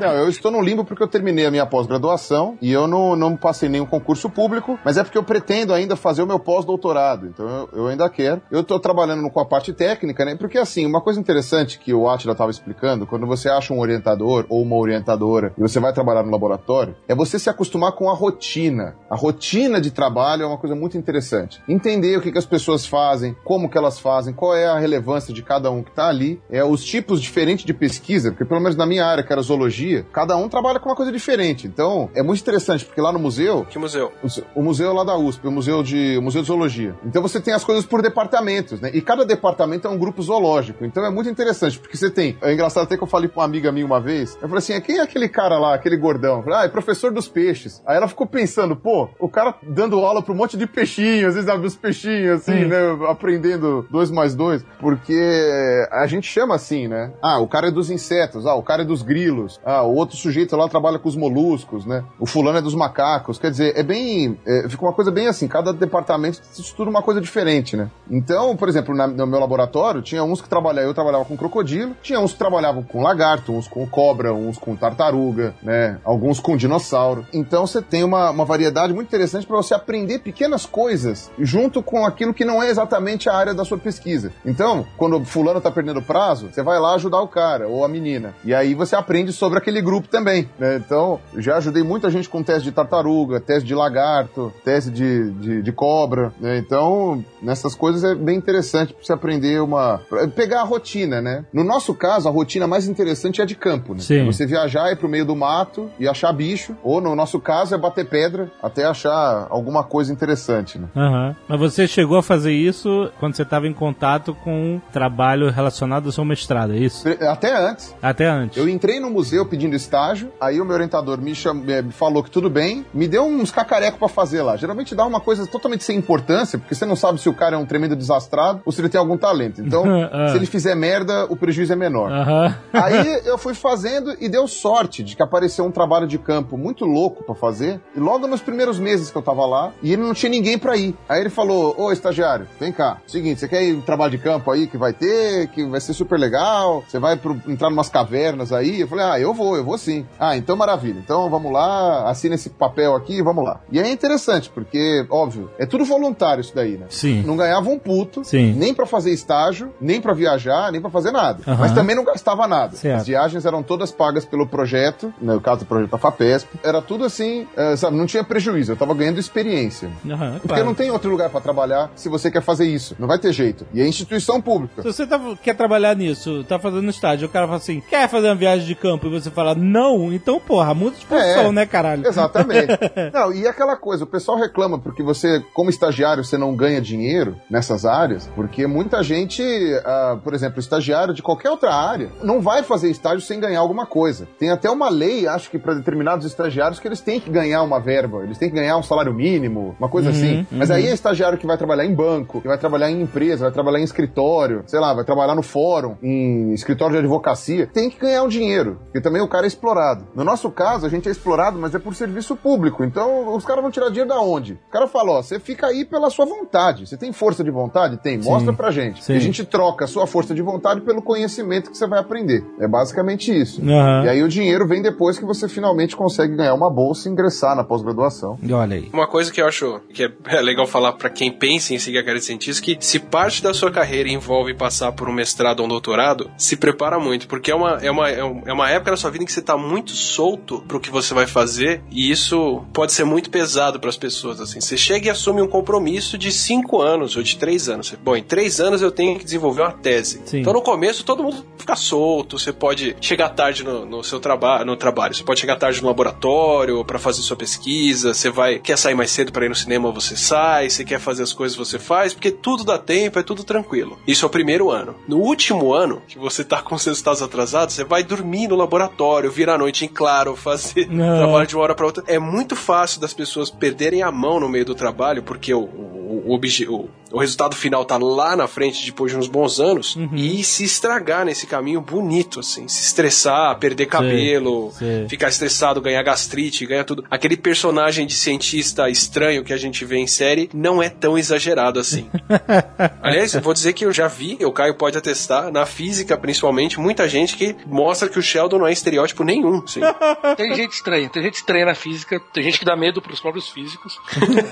Não, eu estou no limbo porque eu terminei a minha pós-graduação e eu não, não passei nenhum concurso público, mas é porque eu pretendo ainda fazer o meu pós-doutorado, então eu, eu ainda quero. Eu estou trabalhando com a parte técnica, né? Porque assim, uma coisa interessante que o Atila estava explicando, quando você acha um orientador ou uma orientadora e você vai trabalhar no laboratório, é você se acostumar com a rotina. A rotina de trabalho é uma coisa muito interessante. Entender o que, que as pessoas fazem, como que elas fazem, qual é a relevância de cada um que está ali, é os tipos diferentes de pesquisa, porque pelo menos na minha área, que era zoologia, cada um trabalha com uma coisa diferente. Então, é muito interessante, porque lá no museu, Que museu? o- o museu lá da USP, o museu de, o museu de zoologia. Então você tem as coisas por departamentos, né? E cada departamento é um grupo zoológico. Então é muito interessante, porque você tem. É engraçado até que eu falei pra uma amiga minha uma vez. Eu falei assim: quem é aquele cara lá, aquele gordão? Eu falei, ah, é professor dos peixes. Aí ela ficou pensando, pô, o cara dando aula pra um monte de peixinhos, às vezes abre os peixinhos, assim, né? Aprendendo dois mais dois. Porque a gente chama assim, né? Ah, o cara é dos insetos, ah, o cara é dos grilos, ah, o outro sujeito lá trabalha com os moluscos, né? O fulano é dos macacos. Quer dizer, é bem. é, fica uma coisa bem assim, cada departamento estuda uma coisa diferente, né? Então, por exemplo, na- no meu laboratório, tinha uns que trabalhavam, eu trabalhava com crocodilo, tinha uns que trabalhavam com lagarto, uns com cobra, uns com tartaruga, né? Alguns com dinossauro. Então você tem uma, uma variedade muito interessante para você aprender pequenas coisas junto com aquilo que não é exatamente a área da sua pesquisa. Então, quando o fulano tá perdendo prazo, você vai lá ajudar o cara ou a menina. E aí você aprende sobre aquele grupo também, né? Então, já ajudei muita gente com teste de tartaruga, teste de lagarto, teste de, de, de cobra, né? Então, nessas coisas é bem interessante pra você aprender uma... pegar a rotina, né? No nosso caso, a rotina mais interessante é a de campo, né? Sim. Você viajar, ir pro meio do mato e achar bicho, ou no nosso caso é bater pedra até achar alguma coisa interessante, né? Aham. Mas você chegou a fazer isso quando você estava em contato com um trabalho relacionado ao seu mestrado, é isso? Até antes. Até antes. Eu entrei no museu pedindo estágio, aí o meu orientador me, cham... me falou que tudo bem, me deu uns cacarecos pra fazer lá. Geralmente dá uma coisa totalmente sem importância, porque você não sabe se o cara é um tremendo desastrado ou se ele tem algum talento. Então, [laughs] Ah. se ele fizer merda, o prejuízo é menor. Aham. Aí eu fui fazendo e deu sorte de que apareceu um trabalho de campo muito louco pra fazer. E logo nos primeiros meses que eu tava lá, e ele não tinha ninguém pra ir. Aí ele falou: Ô estagiário, vem cá. Seguinte, você quer ir em trabalho de campo aí que vai ter, que vai ser super legal? Você vai pro, entrar numas cavernas aí? Eu falei: Ah, eu vou, eu vou sim. Ah, então maravilha. Então vamos lá, assina esse papel aqui, vamos lá. E é interessante, porque, óbvio, é tudo voluntário isso daí, né? Sim. Não ganhava um puto, Sim. nem pra fazer estágio, nem pra viajar, nem pra fazer nada. Aham. Mas também não gastava nada. Certo. As viagens eram todas pagas pelo projeto, no caso do projeto da FAPESP. Era tudo assim, eh, sabe, não tinha prejuízo, eu tava ganhando experiência. Aham, Porque claro. não tem outro lugar pra trabalhar se você quer fazer isso. Não vai ter jeito. E é instituição pública. Se você tá- quer trabalhar nisso, tá fazendo estágio, o cara fala assim, quer fazer uma viagem de campo? E você fala, não, então, porra, muda de posição, É. né, caralho? Exatamente. [laughs] Não, e aquela coisa, o pessoal reclama porque você, como estagiário, você não ganha dinheiro nessas áreas, porque muita gente, ah, por exemplo, estagiário de qualquer outra área, não vai fazer estágio sem ganhar alguma coisa. Tem até uma lei, acho que para determinados estagiários, que eles têm que ganhar uma verba, eles têm que ganhar um salário mínimo, uma coisa assim. Mas aí é estagiário que vai trabalhar em banco, que vai trabalhar em empresa, vai trabalhar em escritório, sei lá, vai trabalhar no fórum, em escritório de advocacia, tem que ganhar um dinheiro, porque também o cara é explorado. No nosso caso, a gente é explorado, mas é por serviço público, então os caras vão tirar dinheiro da onde? O cara fala, ó, você fica aí pela sua vontade, você tem força de vontade? Tem, mostra pra gente. Sim. E a gente troca a sua força de vontade pelo conhecimento que você vai aprender. É basicamente isso. Aham. E aí o dinheiro vem depois que você finalmente consegue ganhar uma bolsa e ingressar na pós-graduação. E Olha aí. Uma coisa que eu acho que é é legal falar pra quem pensa em seguir a carreira de cientista, que se parte da sua carreira envolve passar por um mestrado ou um doutorado, se prepara muito, porque é uma, é uma, é um- é uma época da sua vida em que você tá muito solto pro que você vai fazer, e isso pode ser muito pesado pras pessoas, assim. Você chega e assume um compromisso de cinco anos ou de três anos. Você, Bom, em três anos eu tenho que desenvolver uma tese. Sim. Então no começo todo mundo fica solto, você pode chegar tarde no, no seu trabalho, no trabalho, você pode chegar tarde no laboratório pra fazer sua pesquisa, você vai quer sair mais cedo pra ir no cinema, você sai, você quer fazer as coisas, você faz, porque tudo dá tempo, é tudo tranquilo. Isso é o primeiro ano. No último ano, que você tá com seus resultados atrasados, você vai dormir no laboratório, vir à noite em claro, [laughs] fazer Não. trabalho de uma hora pra outra. É muito fácil das pessoas perderem a mão no meio do trabalho, porque o, o, o, o- resultado final tá lá na frente depois de uns bons anos Uhum. e se estragar nesse caminho bonito, assim, se estressar, perder cabelo, sei. ficar estressado, ganhar gastrite, ganhar tudo. Aquele personagem de cientista estranho que a gente vê em série não é tão exagerado assim. [laughs] Aliás, eu vou dizer que eu já vi, o Caio pode atestar, na física principalmente, muita gente que mostra que o Sheldon não é estereótipo nenhum. Assim. [laughs] Tem gente estranha, tem gente estranha na física, tem gente que dá medo pros próprios físicos.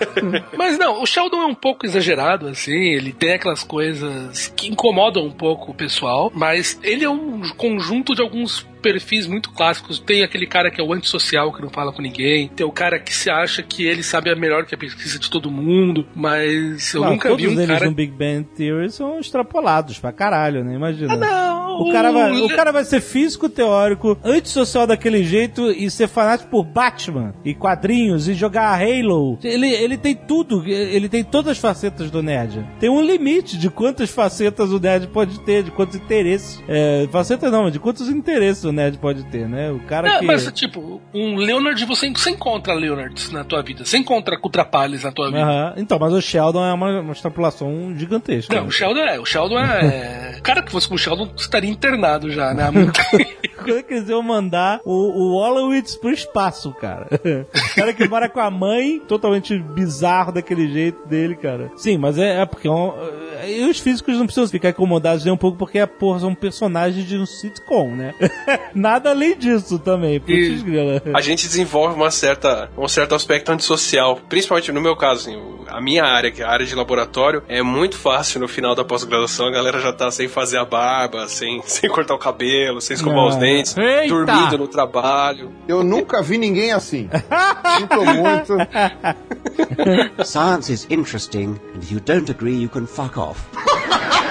[laughs] Mas não, o Sheldon é um pouco exagerado, assim, ele tem aquelas coisas que incomodam um pouco o pessoal, mas ele é um conjunto de alguns perfis muito clássicos. Tem aquele cara que é o antissocial, que não fala com ninguém. Tem o cara que se acha que ele sabe a melhor que a pesquisa de todo mundo. Mas eu nunca todos vi um eles cara. no Big Bang Theory são extrapolados pra caralho, né? Imagina. Ah, não! O cara, vai, o cara vai ser físico teórico, antissocial daquele jeito e ser fanático por Batman e quadrinhos e jogar Halo. Ele, ele tem tudo, ele tem todas as facetas do nerd. Tem um limite de quantas facetas o nerd pode ter, de quantos interesses. É, facetas não, de quantos interesses nerd pode ter, né? O cara Não, que. mas tipo, um Leonard, você, você encontra Leonards na tua vida, você encontra Cutrapalhas na tua vida. Aham. Então, mas o Sheldon é uma, uma extrapolação gigantesca. Não, o Sheldon é. O Sheldon é. [laughs] Cara que fosse com o Sheldon estaria internado já, né? [laughs] Quando é que eles iam mandar o, o Wolowitz pro espaço, cara? O [laughs] cara que mora com a mãe, totalmente bizarro daquele jeito dele, cara. Sim, mas é, é porque é um, é, e os físicos não precisam ficar incomodados nem um pouco porque, porra, são personagens de um sitcom, né? [laughs] Nada além disso também, putz grila. a gente desenvolve uma certa, um certo aspecto antissocial. Principalmente no meu caso, assim, a minha área, que é a área de laboratório, é muito fácil no final da pós-graduação, a galera já tá sem fazer a barba, sem, [laughs] sem cortar o cabelo, sem escovar Ah. os dentes, Eita! dormindo no trabalho. Eu nunca vi ninguém assim. [laughs] Sinto muito. Science is interesting, and if you don't agree, you can fuck off. [laughs]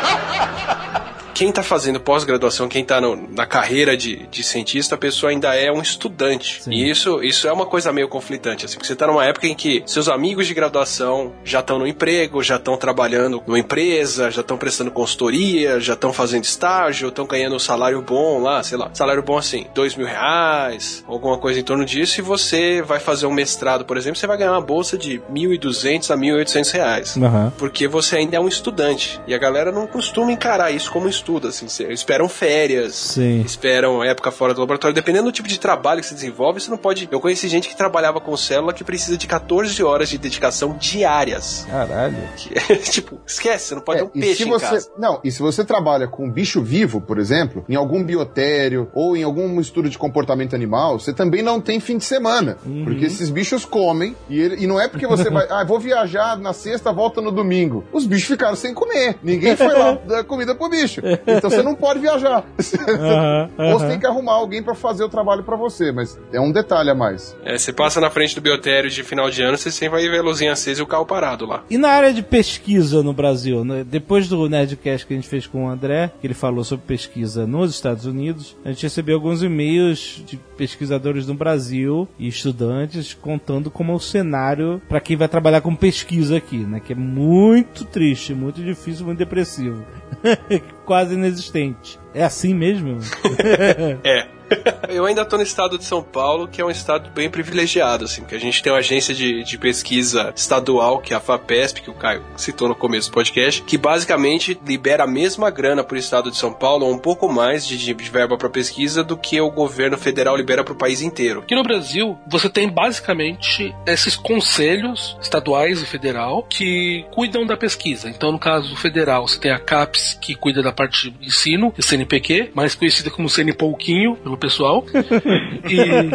Quem tá fazendo pós-graduação, quem tá no- na carreira de, de cientista, a pessoa ainda é um estudante. Sim. E isso, isso é uma coisa meio conflitante, assim, porque você tá numa época em que seus amigos de graduação já estão no emprego, já estão trabalhando numa empresa, já estão prestando consultoria, já estão fazendo estágio, estão ganhando um salário bom lá, sei lá, salário bom assim, dois mil reais, alguma coisa em torno disso, e você vai fazer um mestrado, por exemplo, você vai ganhar uma bolsa de 1.200 a 1.800 reais Aham. porque você ainda é um estudante. E a galera não costuma encarar isso como estudo, assim. cê- Esperam férias, Sim. esperam época fora do laboratório. Dependendo do tipo de trabalho que você desenvolve, você não pode. Eu conheci gente que trabalhava com célula que precisa de 14 horas de dedicação diárias. Caralho. Que é, [laughs] tipo, esquece, você não pode É, ter um e peixe se em você, casa. Não, e se você trabalha com bicho vivo, por exemplo, em algum biotério ou em algum estudo de comportamento animal, você também não tem fim de semana. Uhum. Porque esses bichos comem e, ele- e não é porque você [laughs] vai, ah, vou viajar na sexta, volta no domingo. Os bichos ficaram sem comer. Ninguém foi lá [laughs] dar comida pro bicho. Então você não pode viajar. Aham, Ou você tem que arrumar alguém pra fazer o trabalho pra você, mas é um detalhe a mais. É, você passa na frente do biotério de final de ano, você sempre vai ver a luzinha acesa e o carro parado lá. E na área de pesquisa no Brasil, né? depois do Nerdcast que a gente fez com o André, que ele falou sobre pesquisa nos Estados Unidos, a gente recebeu alguns e-mails de pesquisadores no Brasil e estudantes contando como é o cenário para quem vai trabalhar com pesquisa aqui, né? Que é muito triste, muito difícil, muito depressivo. [laughs] Quase inexistente. É assim mesmo? [laughs] É. [laughs] Eu ainda tô no estado de São Paulo, que é um estado bem privilegiado, assim, porque a gente tem uma agência de, de pesquisa estadual, que é a FAPESP, que o Caio citou no começo do podcast, que basicamente libera a mesma grana pro estado de São Paulo, ou um pouco mais de, de verba para pesquisa, do que o governo federal libera pro país inteiro. Aqui no Brasil, você tem basicamente esses conselhos estaduais e federal que cuidam da pesquisa. Então, no caso federal, você tem a CAPES, que cuida da parte de ensino, e CNPq, mais conhecida como CNPouquinho pelo pessoal. E-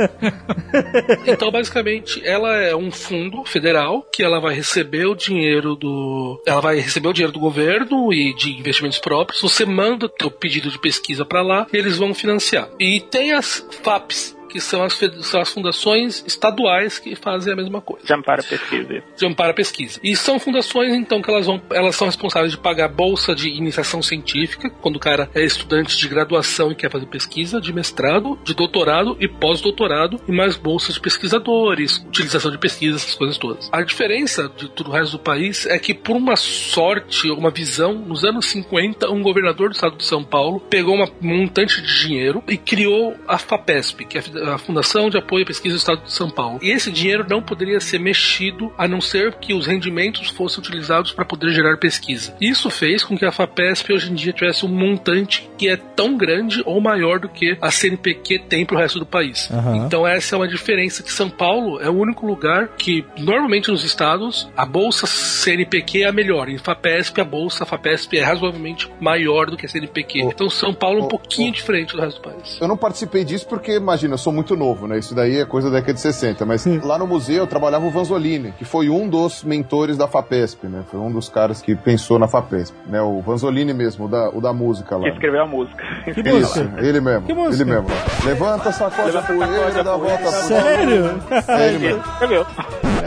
[laughs] Então, basicamente, ela é um fundo federal que ela vai receber o dinheiro do. Ela vai receber o dinheiro do governo e de investimentos próprios. Você manda o pedido de pesquisa para lá e eles vão financiar. E tem as FAPs, que são as, são as fundações estaduais que fazem a mesma coisa De amparo à pesquisa. de amparo à pesquisa. E são fundações, então, que elas, vão, elas são responsáveis de pagar bolsa de iniciação científica, quando o cara é estudante de graduação e quer fazer pesquisa, de mestrado, de doutorado e pós-doutorado, e mais bolsas de pesquisadores, utilização de pesquisa, essas coisas todas. A diferença de todo o resto do país é que, por uma sorte, uma visão, nos anos 50, um governador do estado de São Paulo pegou uma um montante de dinheiro e criou a FAPESP, que é a a Fundação de Apoio à Pesquisa do Estado de São Paulo. E esse dinheiro não poderia ser mexido a não ser que os rendimentos fossem utilizados para poder gerar pesquisa. Isso fez com que a FAPESP hoje em dia tivesse um montante que é tão grande ou maior do que a CNPq tem para o resto do país. Aham. Então essa é uma diferença que São Paulo é o único lugar que normalmente nos estados a bolsa CNPq é a melhor. Em FAPESP a bolsa FAPESP é razoavelmente maior do que a CNPq. Ô, então São Paulo é um ô, pouquinho ô. diferente do resto do país. Eu não participei disso porque, imagina, eu sou muito novo, né? Isso daí é coisa da década de 60. Mas lá no museu eu trabalhava o Vanzolini, que foi um dos mentores da FAPESP, né? Foi um dos caras que pensou na FAPESP, né? O Vanzolini mesmo, o da, o da música lá. Que escreveu a música. Que Isso, música? ele mesmo. Que música? Ele mesmo. Levanta, sacode a Levanta, sacode poeira, a dá a volta. Sério? É ele mesmo. Escreveu.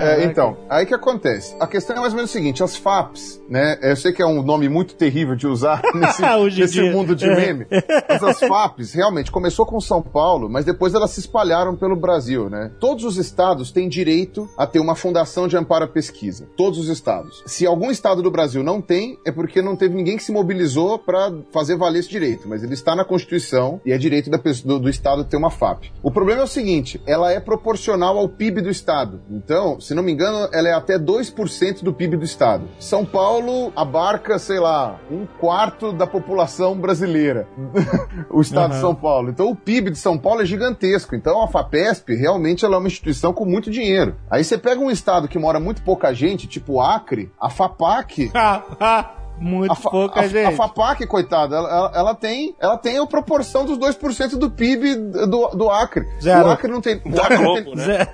É, então, aí que acontece? A questão é mais ou menos o seguinte: as FAPs, né? Eu sei que é um nome muito terrível de usar [laughs] nesse, nesse mundo de É. meme. Mas as FAPs, realmente, começou com São Paulo, mas depois elas se espalharam pelo Brasil, né? Todos os estados têm direito a ter uma fundação de amparo à pesquisa. Todos os estados. Se algum estado do Brasil não tem, é porque não teve ninguém que se mobilizou para fazer valer esse direito. Mas ele está na Constituição e é direito pessoa- do, do estado ter uma FAP. O problema é o seguinte: ela é proporcional ao PIB do estado. Então, se não me engano, ela é até 2% do PIB do estado. São Paulo abarca, sei lá, um quarto da população brasileira. [laughs] o estado de Aham. São Paulo. Então, o PIB de São Paulo é gigantesco. Então, a FAPESP realmente ela é uma instituição com muito dinheiro. Aí você pega um estado que mora muito pouca gente, tipo Acre, a FAPAC [laughs] Muito a, fa- pouca a- gente. a FAPAC, coitada, ela, ela- ela tem, ela tem a proporção dos 2% do PIB do, do Acre. Zero. O Acre não tem. O Acre Globo, tem- né?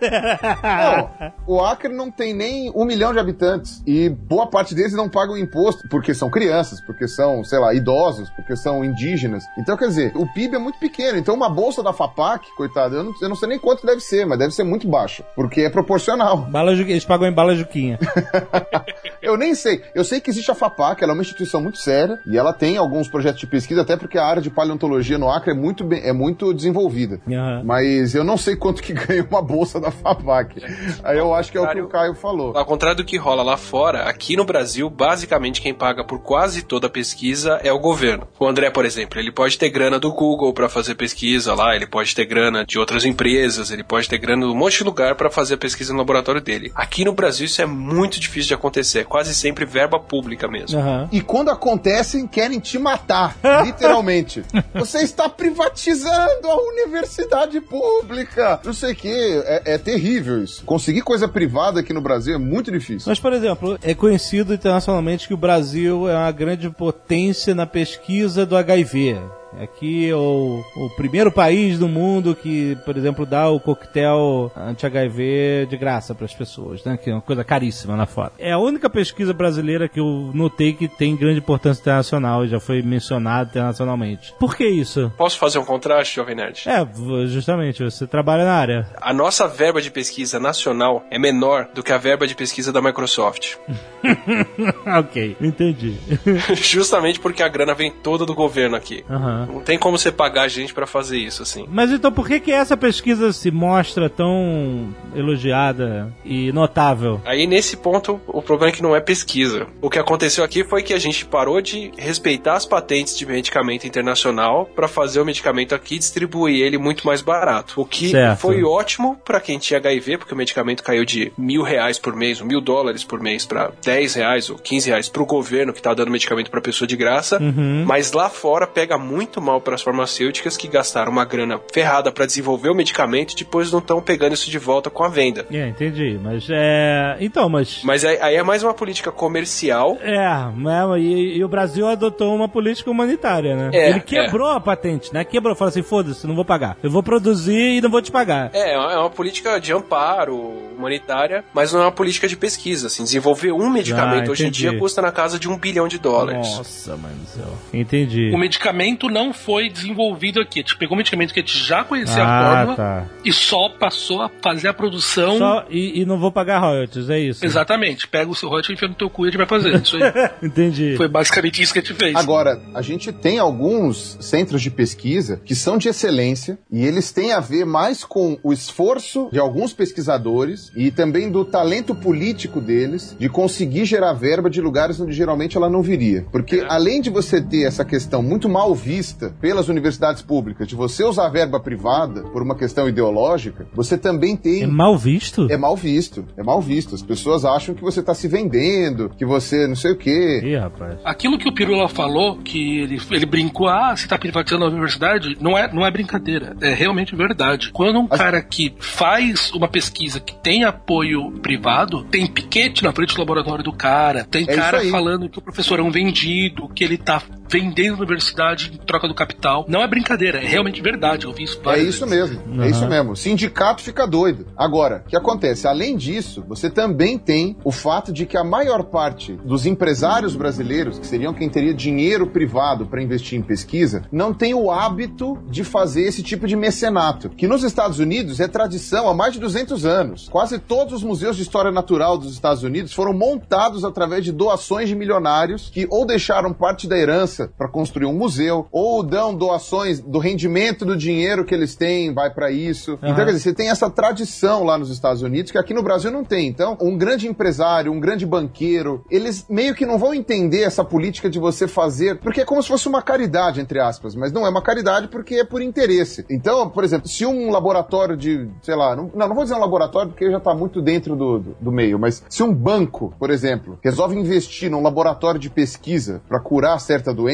não, o Acre não tem nem um milhão de habitantes. E boa parte deles não pagam imposto, porque são crianças, porque são, sei lá, idosos, porque são indígenas. Então, quer dizer, o PIB é muito pequeno. Então, uma bolsa da FAPAC, coitada, eu não, eu não sei nem quanto deve ser, mas deve ser muito baixo. Porque é proporcional. Bala Eles pagam em bala Juquinha. [laughs] Eu nem sei. Eu sei que existe a FAPAC, ela é uma instituição muito séria e ela tem alguns projetos de pesquisa, até porque a área de paleontologia no Acre é muito, bem, é muito desenvolvida. Aham. Mas eu não sei quanto que [laughs] ganha uma bolsa da FAPAC. Aí eu acho que é o que o Caio falou. Ao contrário do que rola lá fora, aqui no Brasil, basicamente quem paga por quase toda a pesquisa é o governo. O André, por exemplo, ele pode ter grana do Google para fazer pesquisa lá, ele pode ter grana de outras empresas, ele pode ter grana de um monte de lugar para fazer a pesquisa no laboratório dele. Aqui no Brasil isso é muito difícil de acontecer, é quase sempre verba pública mesmo. E quando acontecem, querem te matar, [laughs] literalmente. Você está privatizando a universidade pública. Não sei o que. É, é terrível isso. Conseguir coisa privada aqui no Brasil é muito difícil. Mas, por exemplo, é conhecido internacionalmente que o Brasil é uma grande potência na pesquisa do HIV. Aqui é o, o primeiro país do mundo que, por exemplo, dá o coquetel anti-HIV de graça para as pessoas, né? Que é uma coisa caríssima lá fora. É a única pesquisa brasileira que eu notei que tem grande importância internacional e já foi mencionada internacionalmente. Por que isso? Posso fazer um contraste, Jovem Nerd? É, justamente, você trabalha na área. A nossa verba de pesquisa nacional é menor do que a verba de pesquisa da Microsoft. [laughs] ok, entendi. [laughs] Justamente porque a grana vem toda do governo aqui. Aham. Não tem como você pagar a gente pra fazer isso, assim. Mas então por que que essa pesquisa se mostra tão elogiada e notável? Aí nesse ponto, o problema é que não é pesquisa. O que aconteceu aqui foi que a gente parou de respeitar as patentes de medicamento internacional pra fazer o medicamento aqui e distribuir ele muito mais barato. O que Certo. foi ótimo pra quem tinha HIV, porque o medicamento caiu de mil reais por mês, ou mil dólares por mês, pra 10 reais ou 15 reais pro governo que tá dando medicamento pra pessoa de graça. Mas lá fora pega muito mal pras farmacêuticas que gastaram uma grana ferrada pra desenvolver o medicamento e depois não estão pegando isso de volta com a venda. É, entendi. Mas é. Então, mas. Mas aí, aí é mais uma política comercial. É, né, e, e o Brasil adotou uma política humanitária, né? É, Ele quebrou a patente, né? Quebrou, falou assim: foda-se, não vou pagar. Eu vou produzir e não vou te pagar. É, é uma é política de amparo humanitária, mas não é uma política de pesquisa. Assim, desenvolver um medicamento Ah, hoje em dia custa na casa de um bilhão de dólares. Nossa, mano do céu. Entendi. O medicamento não foi desenvolvido aqui. A gente pegou um medicamento que a gente já conhecia a Ah, fórmula tá. e só passou a fazer a produção. Só, e, e não vou pagar royalties, é isso? Exatamente. Pega o seu royalties e enfia no teu cu e a gente vai fazer. Isso aí. [laughs] Entendi. Foi basicamente isso que a gente fez. Agora, a gente tem alguns centros de pesquisa que são de excelência e eles têm a ver mais com o esforço de alguns pesquisadores e também do talento político deles de conseguir gerar verba de lugares onde geralmente ela não viria. Porque além de você ter essa questão muito mal vista vista pelas universidades públicas de você usar verba privada por uma questão ideológica, você também tem. É mal visto? É mal visto. É mal visto. As pessoas acham que você tá se vendendo, que você não sei o quê. Ih, rapaz. Aquilo que o Pirula falou, que ele, ele brincou, ah, você tá privatizando a universidade, não é, não é brincadeira. É realmente verdade. Quando um cara que faz uma pesquisa que tem apoio privado, tem piquete na frente do laboratório do cara, tem É cara falando que o professor é um vendido, que ele tá vendendo a universidade em troca do capital. Não é brincadeira, é realmente verdade. Eu vi isso É isso vezes. mesmo, é isso mesmo. Sindicato fica doido. Agora, o que acontece? Além disso, você também tem o fato de que a maior parte dos empresários brasileiros, que seriam quem teria dinheiro privado para investir em pesquisa, não tem o hábito de fazer esse tipo de mecenato, que nos Estados Unidos é tradição há mais de 200 anos. Quase todos os museus de história natural dos Estados Unidos foram montados através de doações de milionários que ou deixaram parte da herança para construir um museu, ou dão doações do rendimento do dinheiro que eles têm, vai para isso. Então, quer dizer, você tem essa tradição lá nos Estados Unidos que aqui no Brasil não tem. Então, um grande empresário, um grande banqueiro, eles meio que não vão entender essa política de você fazer, porque é como se fosse uma caridade, entre aspas, mas não é uma caridade porque é por interesse. Então, por exemplo, se um laboratório de, sei lá, não, não, vou dizer um laboratório porque já tá muito dentro do, do, do meio, mas se um banco, por exemplo, resolve investir num laboratório de pesquisa para curar certa doença,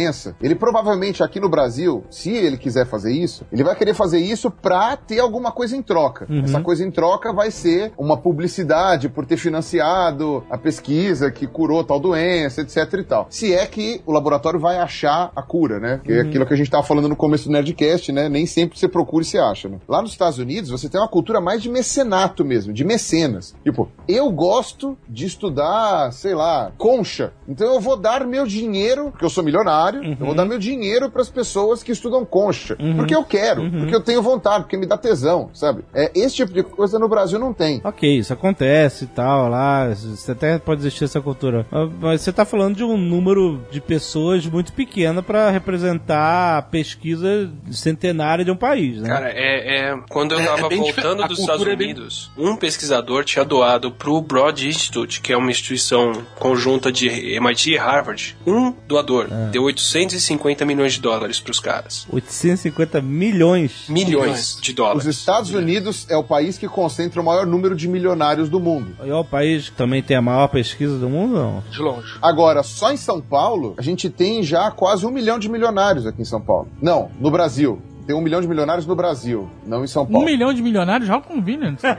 ele provavelmente aqui no Brasil, se ele quiser fazer isso, ele vai querer fazer isso pra ter alguma coisa em troca. Essa coisa em troca vai ser uma publicidade por ter financiado a pesquisa que curou tal doença, etc e tal. Se é que o laboratório vai achar a cura, né? Que é aquilo que a gente tava falando no começo do Nerdcast, né? Nem sempre você procura e se acha, né? Lá nos Estados Unidos, você tem uma cultura mais de mecenato mesmo, de mecenas. Tipo, eu gosto de estudar, sei lá, concha. Então eu vou dar meu dinheiro, porque eu sou milionário, eu vou dar meu dinheiro para as pessoas que estudam concha. Porque eu quero, porque eu tenho vontade, porque me dá tesão, sabe? É, esse tipo de coisa no Brasil não tem. Ok, isso acontece e tal, lá, você até pode existir essa cultura. Mas- Mas você tá falando de um número de pessoas muito pequeno pra representar a pesquisa centenária de um país, né? Cara, é, é- quando eu É- tava é bem difer- voltando dos Estados é bem- Unidos, um pesquisador tinha doado pro Broad Institute, que é uma instituição conjunta de MIT e Harvard, um doador É. deu 850 milhões de dólares pros caras. 850 milhões. Milhões de Os dólares. Estados Unidos é o país que concentra o maior número de milionários do mundo. E é o país que também tem a maior pesquisa do mundo, não? De longe. Agora, só em São Paulo, a gente tem já quase um milhão de milionários aqui em São Paulo. Não, no Brasil. Tem um milhão de milionários no Brasil, não em São Um Paulo. milhão de milionários já convenience. [laughs]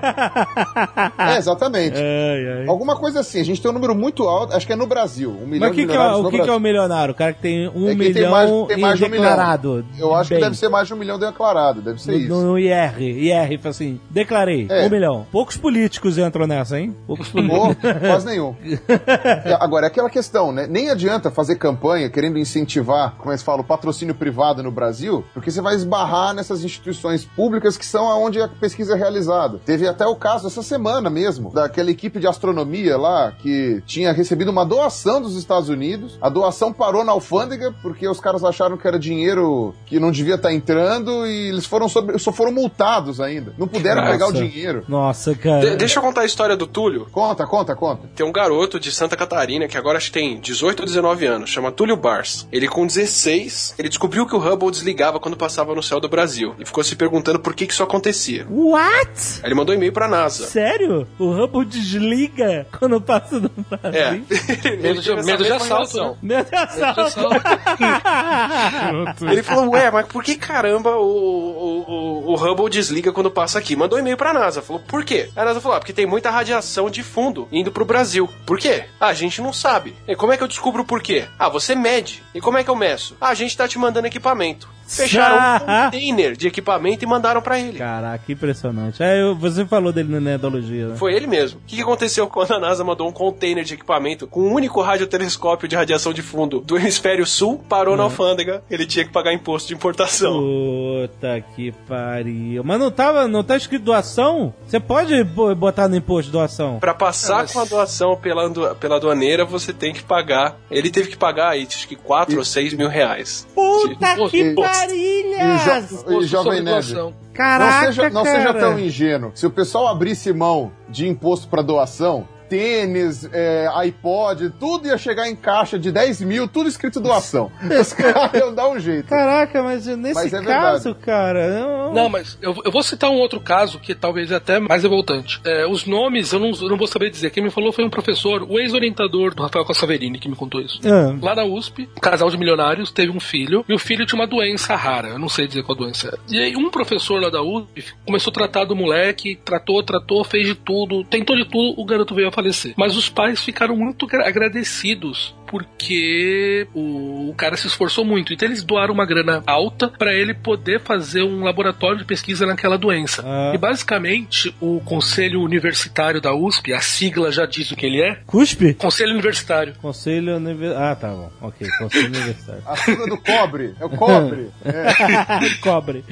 É, exatamente. Ai, ai. Alguma coisa assim. A gente tem um número muito alto, acho que é no Brasil. Um milhão Mas o de que, que, é, milionários o no que, que é Brasil. o milionário? O cara que tem um É quem tem milhão mais- tem mais de um milhão. declarado. Eu acho que Bem, deve ser mais de um milhão declarado, deve ser isso. No, no IR, IR, fala assim, declarei, É. um milhão. Poucos políticos entram nessa, hein? Poucos políticos. [laughs] Quase nenhum. É, Agora, é aquela questão, né? Nem adianta fazer campanha querendo incentivar, como é que se fala, o patrocínio privado no Brasil, porque você vai esbarrar nessas instituições públicas que são aonde a pesquisa é realizada. Teve até o caso essa semana mesmo, daquela equipe de astronomia lá, que tinha recebido uma doação dos Estados Unidos. A doação parou na alfândega, porque os caras acharam que era dinheiro que não devia estar entrando e eles foram sobre- só foram multados ainda. Não puderam Nossa. pegar o dinheiro. Nossa, cara. De- deixa eu contar a história do Túlio. Conta, conta, conta. Tem um garoto de Santa Catarina que agora acho que tem 18 ou 19 anos, chama Túlio Bars. Ele com 16, ele descobriu que o Hubble desligava quando passava no céu do Brasil e ficou se perguntando por que que isso acontecia. What? Aí ele mandou um e-mail pra NASA. Sério? O Hubble desliga quando passa do É. Brasil? Ele de- teve essa medo de assalto, reação. né? Meu Deus do céu. Ele falou, ué, mas por que caramba o, o, o, o Hubble desliga quando passa aqui? Mandou um e-mail pra NASA, falou, por quê? A NASA falou, ah, porque tem muita radiação de fundo indo pro Brasil. Por quê? Ah, a gente não sabe. E como é que eu descubro o porquê? Ah, você mede. E como é que eu meço? Ah, a gente tá te mandando equipamento. Fecharam um container de equipamento e mandaram pra ele. Caraca, que impressionante. É, eu- você falou dele na Nerdologia, né? Foi ele mesmo. O que, que aconteceu quando a NASA mandou um container de equipamento com um único radiotelescópio de radiação de fundo do hemisfério sul, parou na alfândega, ele tinha que pagar imposto de importação. Puta que pariu. Mas não tava, não tá escrito doação? Você pode bo- botar no imposto doação? Pra passar com a doação pela, pela aduaneira, você tem que pagar. Ele teve que pagar aí, acho que 4 ou 6 mil reais. Puta Pô, que e- parilhas! E, jo e Jovem Nerd. Caraca, não seja, não cara. seja tão ingênuo. Se o pessoal abrisse mão de imposto para doação, tênis, é, iPod, tudo ia chegar em caixa de 10 mil, tudo escrito doação. [laughs] Os caras iam dar um jeito. Caraca, mas nesse Mas é caso, cara. eu- Não, mas eu, eu vou citar um outro caso que talvez é até mais revoltante. É, os nomes eu não, eu não vou saber dizer. Quem me falou foi um professor, o ex-orientador do Rafael Cossaverini, que me contou isso. Ah. Lá na USP, um casal de milionários teve um filho e o filho tinha uma doença rara. Eu não sei dizer qual doença era. E aí, um professor lá da USP começou a tratar do moleque, tratou, tratou, fez de tudo, tentou de tudo, o garoto veio a falecer. Mas os pais ficaram muito gra- agradecidos porque o, o cara se esforçou muito. Então eles doaram uma grana alta para ele poder fazer um laboratório de pesquisa naquela doença. Ah. E basicamente o Conselho Universitário da USP, a sigla já diz o que ele é. Cuspe? Conselho Universitário. Conselho Universitário. Ah, tá bom. Ok, Conselho Universitário. A sigla do cobre. É o cobre. [laughs] É. Cobre.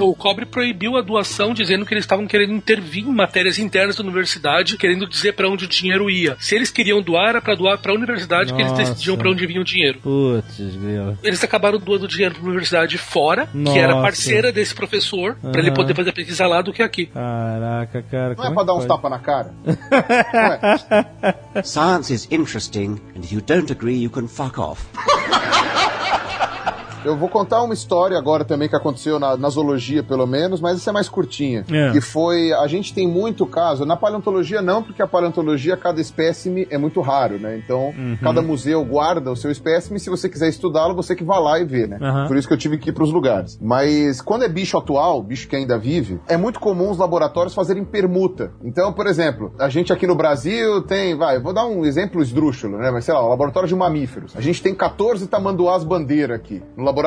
O Cobre proibiu a doação, dizendo que eles estavam querendo intervir em matérias internas da universidade, querendo dizer para onde o dinheiro ia. Se eles queriam doar, era para doar para a universidade, que eles Nossa. decidiam para onde vinha o dinheiro. Putz, grilo. Eles acabaram doando dinheiro para a universidade fora, que era Nossa. parceira desse professor, para ele poder fazer a pesquisa lá do que aqui. Caraca, cara. Não é pra dar que uns tapas na cara? Science is interesting, and if you don't agree, you can fuck off. [laughs] Eu vou contar uma história agora também que aconteceu na, na zoologia, pelo menos, mas essa é mais curtinha. É. Que foi. A gente tem muito caso. Na paleontologia, não, porque a paleontologia, cada espécime é muito raro, né? Então, Uhum. cada museu guarda o seu espécime. Se você quiser estudá-lo, você que vá lá e vê, né? Aham. Por isso que eu tive que ir pros lugares. Mas quando é bicho atual, bicho que ainda vive, é muito comum os laboratórios fazerem permuta. Então, por exemplo, a gente aqui no Brasil tem, vai, vou dar um exemplo esdrúxulo, né? Mas sei lá, o laboratório de mamíferos. A gente tem 14 tamanduás bandeira aqui, no laboratório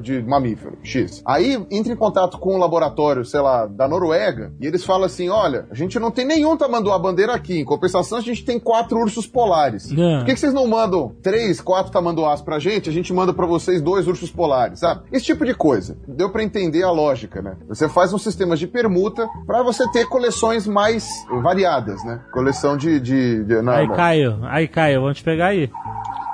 de mamífero, X. Aí entra em contato com um laboratório, sei lá, da Noruega, e eles falam assim: olha, a gente não tem nenhum tamanduá bandeira aqui. Em compensação, a gente tem quatro ursos polares. É. Por que, que vocês não mandam três, quatro tamanduás pra gente? A gente manda pra vocês dois ursos polares, sabe? Esse tipo de coisa. Deu pra entender a lógica, né? Você faz um sistema de permuta pra você ter coleções mais variadas, né? Coleção de. de, de não, Aí, não. Caio. Aí, Caio, vamos te pegar aí.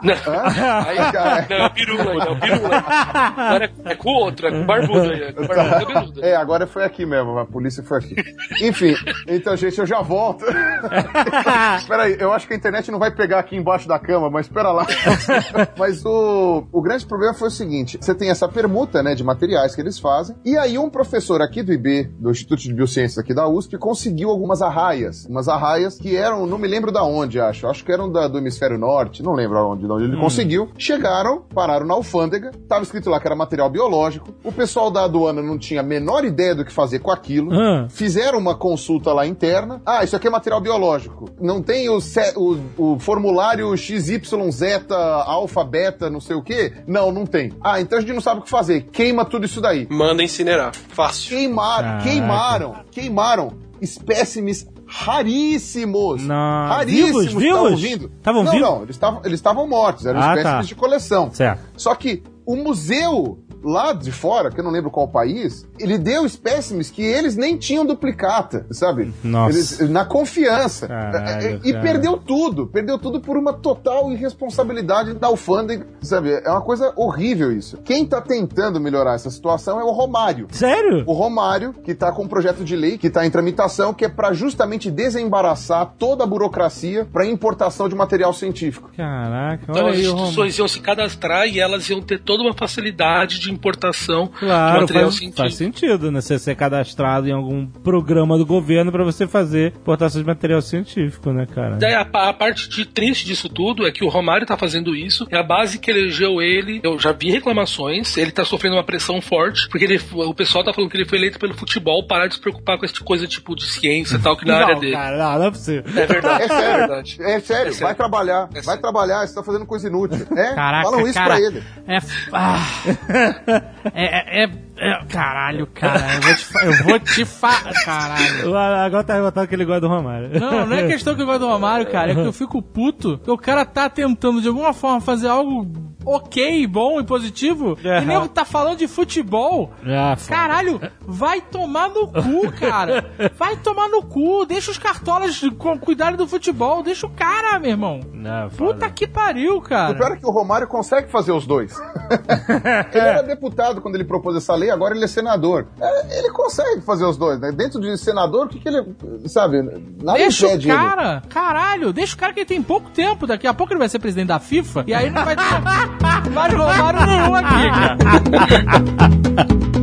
Não, Hã? [laughs] aí, Cara, não, é o pirula, é o pirula. Agora é, é com o outro, é com o barbudo aí, é com barbudo cabeludo. É, agora foi aqui mesmo, a polícia foi aqui. Enfim, então, gente, eu já volto. [laughs] Peraí, eu acho que a internet não vai pegar aqui embaixo da cama, mas espera lá. [laughs] mas o, o grande problema foi o seguinte: você tem essa permuta, né, de materiais que eles fazem, e aí um professor aqui do IB, do Instituto de Biociências aqui da USP, conseguiu algumas arraias. Umas arraias que eram, não me lembro da onde, acho. Acho que eram da- do hemisfério norte, não lembro aonde, de onde ele conseguiu. Chegaram, pararam na alfândega, tava escrito lá que era material biológico. O pessoal da aduana não tinha a menor ideia do que fazer com aquilo. Ah. Fizeram uma consulta lá interna. Ah, isso aqui é material biológico. Não tem o, o, o formulário XYZ, alfa, beta, não sei o quê? Não, não tem. Ah, então a gente não sabe o que fazer. Queima tudo isso daí. Manda incinerar. Fácil. Queimaram, Caraca. queimaram, queimaram espécimes raríssimos. Não. Raríssimos. Vivos? Estavam Vivos? vindo. Estavam não, vivos? não, eles estavam eles estavam mortos. Eram Ah, espécimes tá. de coleção. Certo. Só que o museu lá de fora, que eu não lembro qual país, ele deu espécimes que eles nem tinham duplicata, sabe? Nossa. Eles- na confiança. Caralho, e cara. perdeu tudo. Perdeu tudo por uma total irresponsabilidade da alfândega, sabe? É uma coisa horrível isso. Quem tá tentando melhorar essa situação é o Romário. Sério? O Romário, que tá com um projeto de lei que tá em tramitação, que é pra justamente desembaraçar toda a burocracia pra importação de material científico. Caraca, Então olha as aí Romário. instituições iam se cadastrar e elas iam ter toda uma facilidade de importação de Claro, material faz, científico. faz sentido, né? Você ser cadastrado em algum programa do governo pra você fazer importação de material científico, né, cara? Daí a, pa- a parte de triste disso tudo é que o Romário tá fazendo isso, e a base que elegeu ele, eu já vi reclamações, ele tá sofrendo uma pressão forte, porque ele, o pessoal tá falando que ele foi eleito pelo futebol, parar de se preocupar com essa coisa tipo de ciência e tal, que na área dele. cara, não, não é possível. É verdade, É é, sério. verdade. É sério, É sério. vai trabalhar. É vai sério. trabalhar, você tá fazendo coisa inútil. É, Caraca, falam isso cara. pra ele. É, ah. [laughs] é, é, é- é- Caralho, cara. Eu vou te, fa- eu vou te fa... Caralho. [laughs] Agora tá revoltado que ele gosta do Romário. Não, não é questão que eu gosto do Romário, cara. É que eu [laughs] fico puto. Que o cara tá tentando de alguma forma fazer algo ok, bom e positivo. E Aham. nego tá falando de futebol. Ah. Caralho, vai tomar no cu, cara. Vai tomar no cu. Deixa os cartolas cu- cuidarem do futebol. Deixa o cara, meu irmão. Ah, foda. Puta que pariu, O pior cara. é que o Romário consegue fazer os dois. [laughs] ele era deputado quando ele propôs essa lei, agora ele é senador. É, ele consegue fazer os dois, né? Dentro de senador, o que, que ele. Sabe? Nada Deixa o impede ele. cara, caralho, deixa o cara que ele tem pouco tempo. Daqui a pouco ele vai ser presidente da FIFA e aí não vai ter [laughs] mais Romário nenhum aqui, cara. [laughs]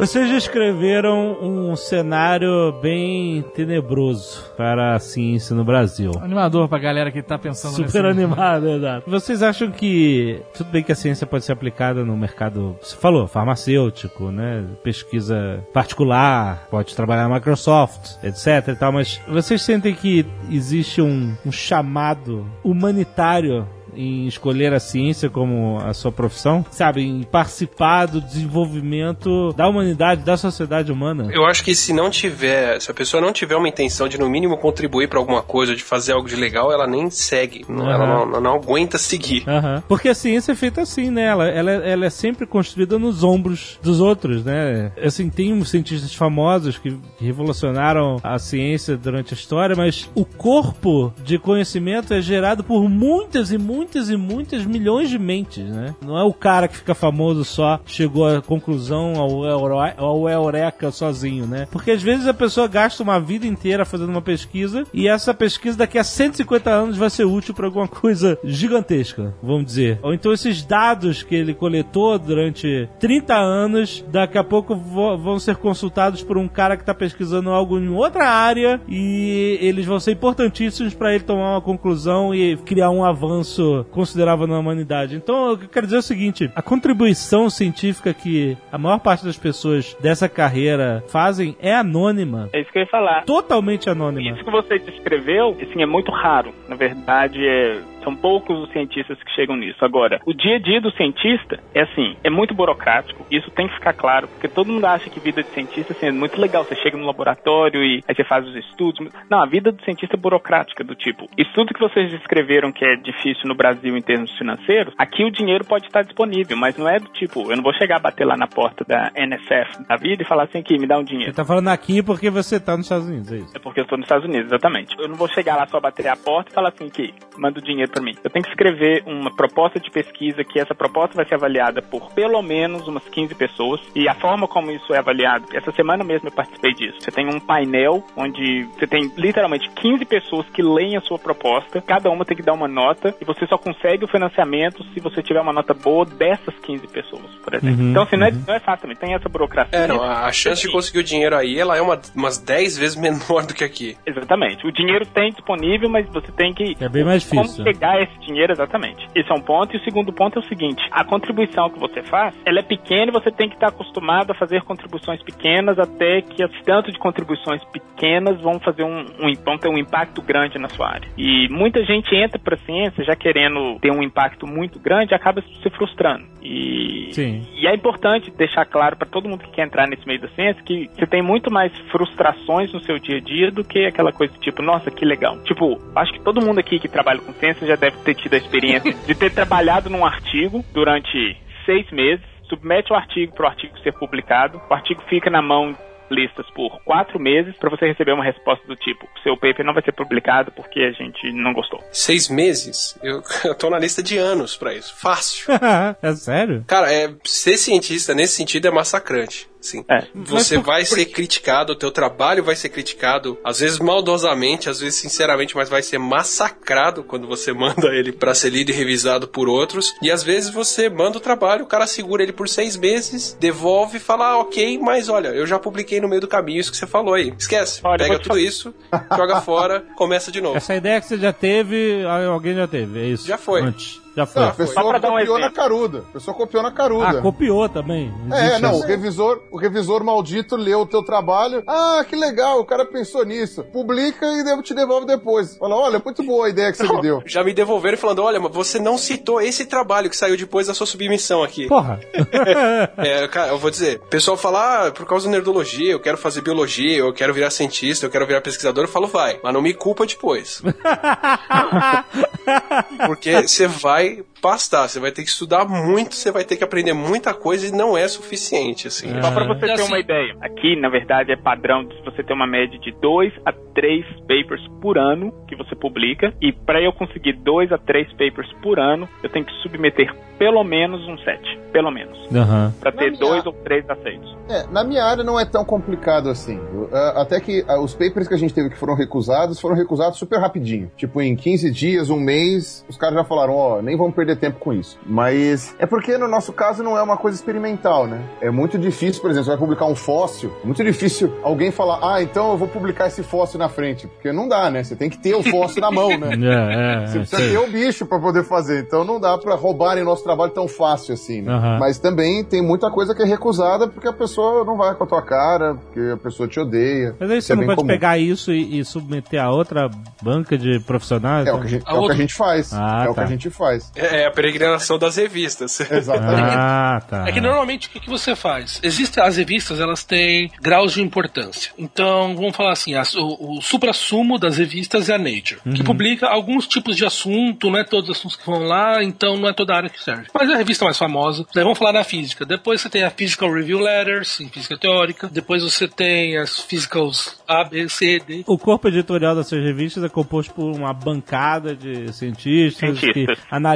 Vocês descreveram um cenário bem tenebroso para a ciência no Brasil. Animador pra galera que tá pensando Super animado, exato. Vocês acham que tudo bem que a ciência pode ser aplicada no mercado, você falou, farmacêutico, né? Pesquisa particular, pode trabalhar na Microsoft, etc e tal, mas vocês sentem que existe um, um chamado humanitário em escolher a ciência como a sua profissão? Sabe, em participar do desenvolvimento da humanidade, da sociedade humana? Eu acho que se não tiver, se a pessoa não tiver uma intenção de no mínimo contribuir pra alguma coisa, de fazer algo de legal, ela nem segue. Não- Ela não, não aguenta seguir. Aham. Porque a ciência é feita assim, né? Ela, ela, ela é sempre construída nos ombros dos outros, né? Assim, tem uns cientistas famosos que revolucionaram a ciência durante a história, mas o corpo de conhecimento é gerado por muitas e muitas e muitas milhões de mentes, né? Não é o cara que fica famoso só, chegou à conclusão, ao, eureka sozinho, né? Porque às vezes a pessoa gasta uma vida inteira fazendo uma pesquisa e essa pesquisa daqui a 150 anos vai ser útil para alguma coisa gigantesca, vamos dizer. Ou então esses dados que ele coletou durante 30 anos, daqui a pouco vão ser consultados por um cara que está pesquisando algo em outra área e eles vão ser importantíssimos para ele tomar uma conclusão e criar um avanço considerável na humanidade. Então, eu quero dizer o seguinte: a contribuição científica que a maior parte das pessoas dessa carreira fazem é anônima. É isso que eu ia falar. Totalmente anônima. Isso que você descreveu, assim, é muito raro. Na verdade, é, são poucos os cientistas que chegam nisso. Agora, o dia a dia do cientista é assim, é muito burocrático. Isso tem que ficar claro, porque todo mundo acha que vida de cientista assim, é muito legal. Você chega no laboratório e aí você faz os estudos. Não, a vida do cientista é burocrática, do tipo, isso tudo que vocês descreveram que é difícil no Brasil em termos financeiros, aqui o dinheiro pode estar disponível, mas não é do tipo, eu não vou chegar a bater lá na porta da NSF da vida e falar assim, aqui, me dá um dinheiro. Você tá falando aqui porque você tá nos Estados Unidos, é isso? É porque eu estou nos Estados Unidos, exatamente. Eu não vou chegar lá só bater a porta e falar assim que manda o dinheiro para mim. Eu tenho que escrever uma proposta de pesquisa que essa proposta vai ser avaliada por pelo menos umas 15 pessoas e a forma como isso é avaliado. Essa semana mesmo eu participei disso. Você tem um painel onde você tem literalmente 15 pessoas que leem a sua proposta, cada uma tem que dar uma nota e você só consegue o financiamento se você tiver uma nota boa dessas 15 pessoas, por exemplo. Uhum, então assim, não é, não é fácil também, tem essa burocracia. É, não, a a chance de conseguir o dinheiro aí, ela é uma, umas 10 vezes [laughs] menor do que aqui. Exatamente. O dinheiro tem disponível, mas você tem que. É bem mais Como difícil. Pegar esse dinheiro exatamente? Esse é um ponto. E o segundo ponto é o seguinte: a contribuição que você faz, ela é pequena e você tem que estar acostumado a fazer contribuições pequenas até que as tanto de contribuições pequenas vão fazer um, um vão ter um impacto grande na sua área. E muita gente entra para ciência já querendo ter um impacto muito grande, acaba se frustrando. E Sim. e é importante deixar claro para todo mundo que quer entrar nesse meio da ciência que você tem muito mais frustrações no seu dia a dia do que aquela coisa tipo, nossa, que legal. Tipo, acho que todo mundo aqui que trabalha com ciência já deve ter tido a experiência de ter trabalhado num artigo durante seis meses, submete o artigo para o artigo ser publicado, o artigo fica na mão listas por quatro meses para você receber uma resposta do tipo seu paper não vai ser publicado porque a gente não gostou. Seis meses? Eu, [laughs] eu tô na lista de anos pra isso. Fácil. [laughs] é sério? Cara, é, ser cientista nesse sentido é massacrante. Sim. É. Você por- vai ser criticado, o teu trabalho vai ser criticado, às vezes maldosamente, às vezes sinceramente, mas vai ser massacrado quando você [laughs] manda ele pra ser lido e revisado por outros. E às vezes você manda o trabalho, o cara segura ele por seis meses, devolve e fala, ah, ok, mas olha, eu já publiquei no meio do caminho isso que você falou aí. Esquece, Olha, pega tudo isso, joga fora, [laughs] começa de novo. Essa ideia que você já teve, alguém já teve, é isso? Já foi. Antes. Já foi. Não, a pessoa Só dar um copiou na caruda. A pessoa copiou na caruda. Ah, copiou também. É, Existe não, essa. o revisor, o revisor maldito leu o teu trabalho. Ah, que legal, o cara pensou nisso. Publica e devo- te devolve depois. Fala, olha, muito boa a ideia que você me deu. [laughs] Já me devolveram falando, olha, mas você não citou esse trabalho que saiu depois da sua submissão aqui. Porra. [laughs] É, cara, eu vou dizer, o pessoal fala, ah, por causa da nerdologia, eu quero fazer biologia, eu quero virar cientista, eu quero virar pesquisador, eu falo, vai, mas não me culpa depois. [laughs] Porque você vai pastar, você vai ter que estudar muito, você vai ter que aprender muita coisa e não é suficiente, assim. Só pra você ter assim- uma ideia, aqui na verdade é padrão de você ter uma média de 2 a 3 papers por ano que você publica, e para eu conseguir 2 a 3 papers por ano, eu tenho que submeter pelo menos um 7, pelo menos, Aham. Pra ter minha- dois ou três aceitos. É, na minha área não é tão complicado assim. Ah, Até que ah, os papers que a gente teve que foram recusados, foram recusados super rapidinho. Tipo, em 15 dias, um mês, os caras já falaram, ó, nem vamos perder tempo com isso. Mas é porque no nosso caso não é uma coisa experimental, né? É muito difícil, por exemplo, você vai publicar um fóssil, é muito difícil alguém falar, ah, então eu vou publicar esse fóssil na frente. Porque não dá, né? Você tem que ter o fóssil na mão, né? [laughs] É, é, Você é, precisa sei. ter o bicho pra poder fazer. Então não dá pra roubarem nosso trabalho tão fácil assim, né? Aham. Mas também tem muita coisa que é recusada porque a pessoa não vai com a tua cara, porque a pessoa te odeia. Mas aí Isso você é não pode comum. pegar isso e, e submeter a outra banca de profissionais? É o que a gente, A é o que a gente faz. Ah, é o que tá. a gente faz. É a peregrinação das revistas. [laughs] Exatamente. Ah, tá. É que normalmente o que, que você faz? Existem as revistas, elas têm graus de importância. Então, vamos falar assim, as- o, o supra-sumo das revistas é a Nature, que publica alguns tipos de assunto, não é todos os assuntos que vão lá, então não é toda a área que serve. Mas é a revista mais famosa. Daí vamos falar da física. Depois você tem a Physical Review Letters, em física teórica. Depois você tem as Physicals A, B, C, D. O corpo editorial dessas revistas é composto por uma bancada de cientistas, Cientistas. que analisam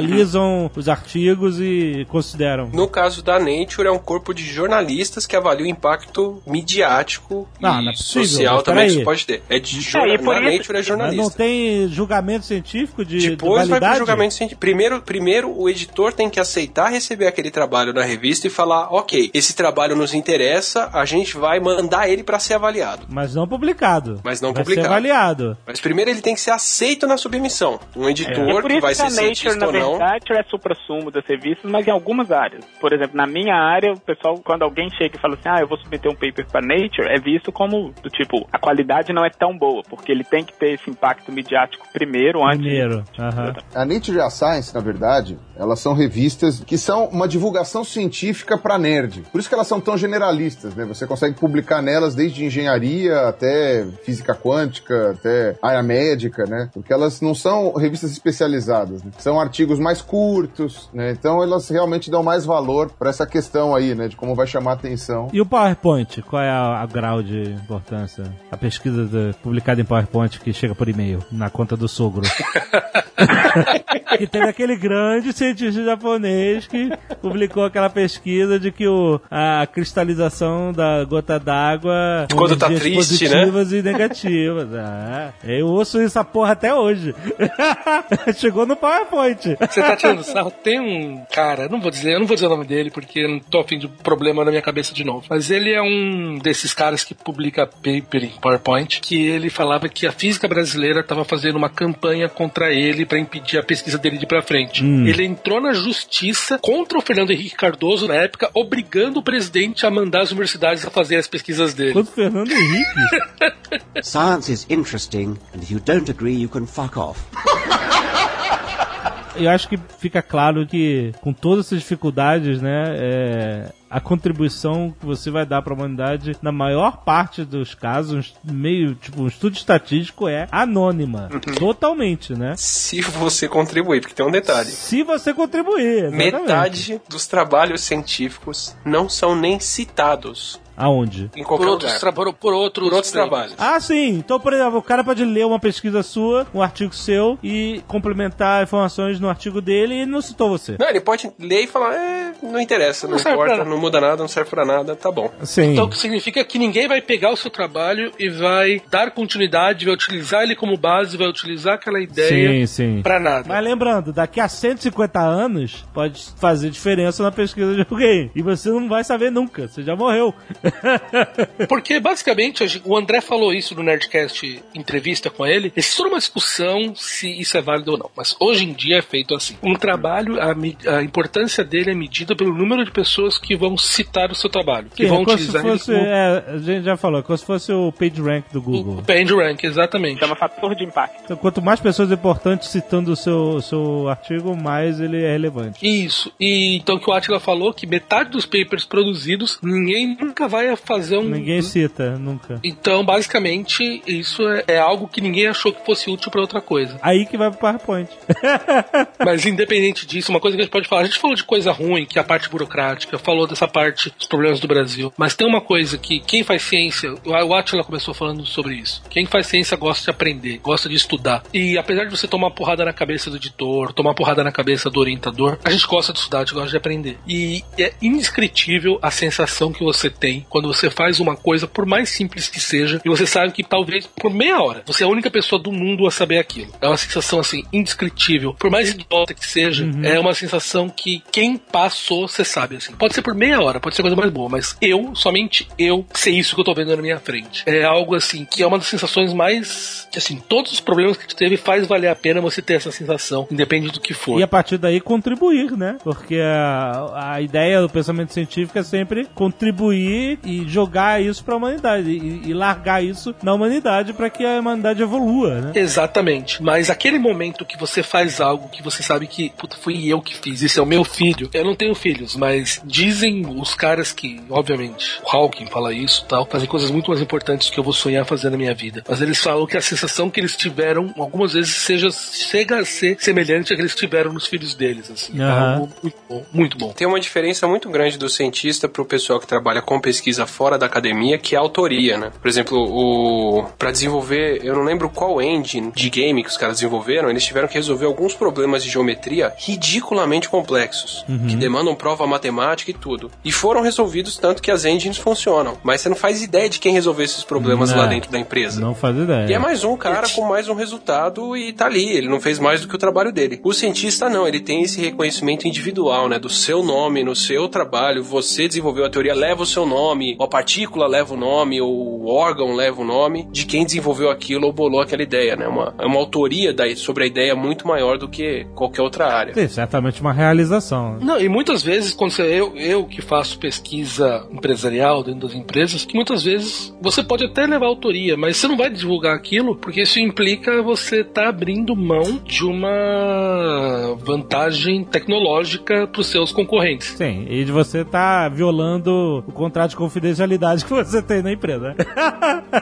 os artigos e consideram. No caso da Nature, é um corpo de jornalistas que avalia o impacto midiático Não, não é e possível, social também que isso pode ter. É de jorna... e por Na isso- Nature é Mas não jornalista. tem julgamento científico de, de Depois vai validade? pro julgamento científico. Primeiro, primeiro, o editor tem que aceitar receber aquele trabalho na revista e falar: ok, esse trabalho nos interessa, a gente vai mandar ele para ser avaliado. Mas não publicado. Mas não vai publicado. ser avaliado. Mas primeiro ele tem que ser aceito na submissão. Um É editor por que isso vai que a ser Nature, cientista na ou não. verdade, é supra-sumo das revistas, mas em algumas áreas. Por exemplo, na minha área, o pessoal, quando alguém chega e fala assim, ah, eu vou submeter um paper para Nature, é visto como, do tipo, a qualidade não é tão boa, porque ele tem que ter esse impacto midiático primeiro, antes Primeiro. Aham. A Nature e a Science, na verdade, elas são revistas que são uma divulgação científica para nerd. Por isso que elas são tão generalistas, né? Você consegue publicar nelas desde engenharia até física quântica, até área médica, né? Porque elas não são revistas especializadas, né? São artigos mais curtos, né? Então elas realmente dão mais valor para essa questão aí, né? De como vai chamar a atenção. E o PowerPoint? Qual é a, a grau de importância? A pesquisa de- publicada em PowerPoint que chega por e-mail na conta do sogro. [laughs] que teve aquele grande cientista japonês que publicou aquela pesquisa de que o, a cristalização da gota d'água Quando tá triste, né? positivas e negativas. Ah, eu ouço essa porra até hoje. [laughs] Chegou no PowerPoint. Você tá tirando sarro? Tem um cara, não vou dizer, eu não vou dizer o nome dele porque não tô afim de problema na minha cabeça de novo. Mas ele é um desses caras que publica paper em PowerPoint, que ele falava que a física brasileira estava fazendo uma campanha contra ele para impedir a pesquisa dele de ir pra frente. Ele entrou na justiça contra o Fernando Henrique Cardoso na época, obrigando o presidente a mandar as universidades a fazer as pesquisas dele. Quando Fernando Henrique. [laughs] Science is interesting, and if you don't agree, you can fuck off. [laughs] Eu acho que fica claro que, com todas essas dificuldades, né, é, a contribuição que você vai dar para a humanidade, na maior parte dos casos, meio, tipo, um estudo estatístico é anônima. Totalmente, né? Se você contribuir, porque tem um detalhe. Se você contribuir. exatamente. Metade dos trabalhos científicos não são nem citados Aonde? em Por qualquer outros, lugar. por, por outros, Por outros trabalhos. Ah, sim. Então, por exemplo, o cara pode ler uma pesquisa sua, um artigo seu, e complementar informações no artigo dele e não citou você. Não, ele pode ler e falar, é, não interessa, não, Não importa, não muda nada, não serve pra nada, tá bom. Sim. Então, o que significa que ninguém vai pegar o seu trabalho e vai dar continuidade, vai utilizar ele como base, vai utilizar aquela ideia Sim, sim. pra nada. Mas lembrando, daqui a 150 anos pode fazer diferença na pesquisa de alguém. E você não vai saber nunca, você já morreu. [laughs] Porque, basicamente, o André falou isso no Nerdcast entrevista com ele. Existe toda uma discussão se isso é válido ou não. Mas hoje em dia é feito assim. Um trabalho, a, a importância dele é medida pelo número de pessoas que vão citar o seu trabalho. Que Sim, vão é como se utilizar fosse, ele como é, a gente já falou, é como se fosse o page rank do Google. o PageRank, exatamente. Chama fator de impacto. Então, quanto mais pessoas importantes citando o seu, seu artigo, mais ele é relevante. Isso. E então que o Atila falou que metade dos papers produzidos ninguém nunca vai fazer um. Ninguém cita, nunca. Então, basicamente, isso é, é algo que ninguém achou que fosse útil pra outra coisa. Aí que vai pro PowerPoint. [laughs] Mas independente disso, uma coisa que a gente pode falar, a gente falou de coisa ruim, que é a parte burocrática, falou dessa parte dos problemas do Brasil. Mas tem uma coisa que quem faz ciência, o Atila começou falando sobre isso. Quem faz ciência gosta de aprender, gosta de estudar. E apesar de você tomar porrada na cabeça do editor, tomar porrada na cabeça do orientador, a gente gosta de estudar, a gente gosta de aprender. E é indescritível a sensação que você tem quando você faz uma coisa, por mais simples que seja, e você sabe que talvez por meia hora você é a única pessoa do mundo a saber aquilo. É uma sensação assim indescritível. Por mais idiota que seja, é uma sensação que quem passou, você sabe assim. Pode ser por meia hora, pode ser coisa mais boa, mas eu, somente eu, sei isso que eu tô vendo na minha frente. É algo assim que é uma das sensações mais que assim, todos os problemas que gente teve faz valer a pena você ter essa sensação, independente do que for. E a partir daí contribuir, né? Porque a, a ideia do pensamento científico é sempre contribuir e jogar isso pra humanidade. E, e largar isso na humanidade para que a humanidade evolua, né? Exatamente. Mas aquele momento que você faz algo que você sabe que, puta, fui eu que fiz, isso é o meu filho. Eu não tenho filhos, mas dizem os caras que, obviamente, o Hawking fala isso e tal, fazem coisas muito mais importantes que eu vou sonhar fazer na minha vida. Mas eles falam que a sensação que eles tiveram, algumas vezes, seja, chega a ser semelhante à que eles tiveram nos filhos deles, assim. É Aham. algo muito bom, muito bom. Tem uma diferença muito grande do cientista pro pessoal que trabalha com pesquisa fora da academia, que é a autoria, né? Por exemplo, o para desenvolver, eu não lembro qual engine de game que os caras desenvolveram, eles tiveram que resolver alguns problemas de geometria ridiculamente complexos, que demandam prova matemática e tudo. E foram resolvidos tanto que as engines funcionam, mas você não faz ideia de quem resolveu esses problemas Não. lá dentro da empresa. Não faz ideia. E é mais um cara com mais um resultado e tá ali. Ele não fez mais do que o trabalho dele. O cientista não, ele tem esse reconhecimento individual, né? Do seu nome, no seu trabalho. Você desenvolveu a teoria, leva o seu nome. Ou a partícula leva o nome, ou o órgão leva o nome de quem desenvolveu aquilo ou bolou aquela ideia, né? Uma, é uma autoria da, sobre a ideia muito maior do que qualquer outra área. Sim, certamente uma realização. né? Não, e muitas vezes, quando você, eu, eu que faço pesquisa empresarial dentro das empresas, que muitas vezes você pode até levar autoria, mas você não vai divulgar aquilo, porque isso implica você estar abrindo mão de uma vantagem tecnológica para os seus concorrentes. Sim, e de você tá violando o contrato de confidencialidade que você tem na empresa. [laughs]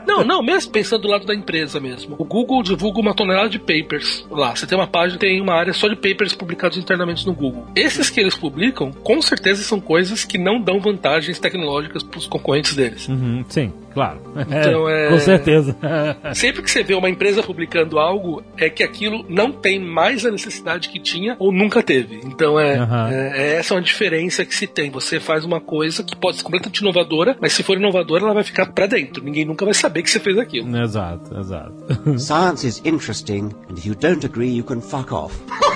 Não, não, mesmo pensando do lado da empresa mesmo. O Google divulga uma tonelada de papers lá. Você tem uma página, tem uma área só de papers publicados internamente no Google. Esses que eles publicam, com certeza são coisas que não dão vantagens tecnológicas para os concorrentes deles. Uhum, sim, claro. Então, [laughs] é- Com certeza. [laughs] Sempre que você vê uma empresa publicando algo, é que aquilo não tem mais a necessidade que tinha ou nunca teve. Então é, Aham. é- é essa uma diferença que se tem. Você faz uma coisa que pode ser completamente inovadora, mas se for inovadora, ela vai ficar pra dentro. Ninguém nunca vai saber que você fez aquilo. exato, exato. Science is interesting, and if you don't agree, you can fuck off. [laughs]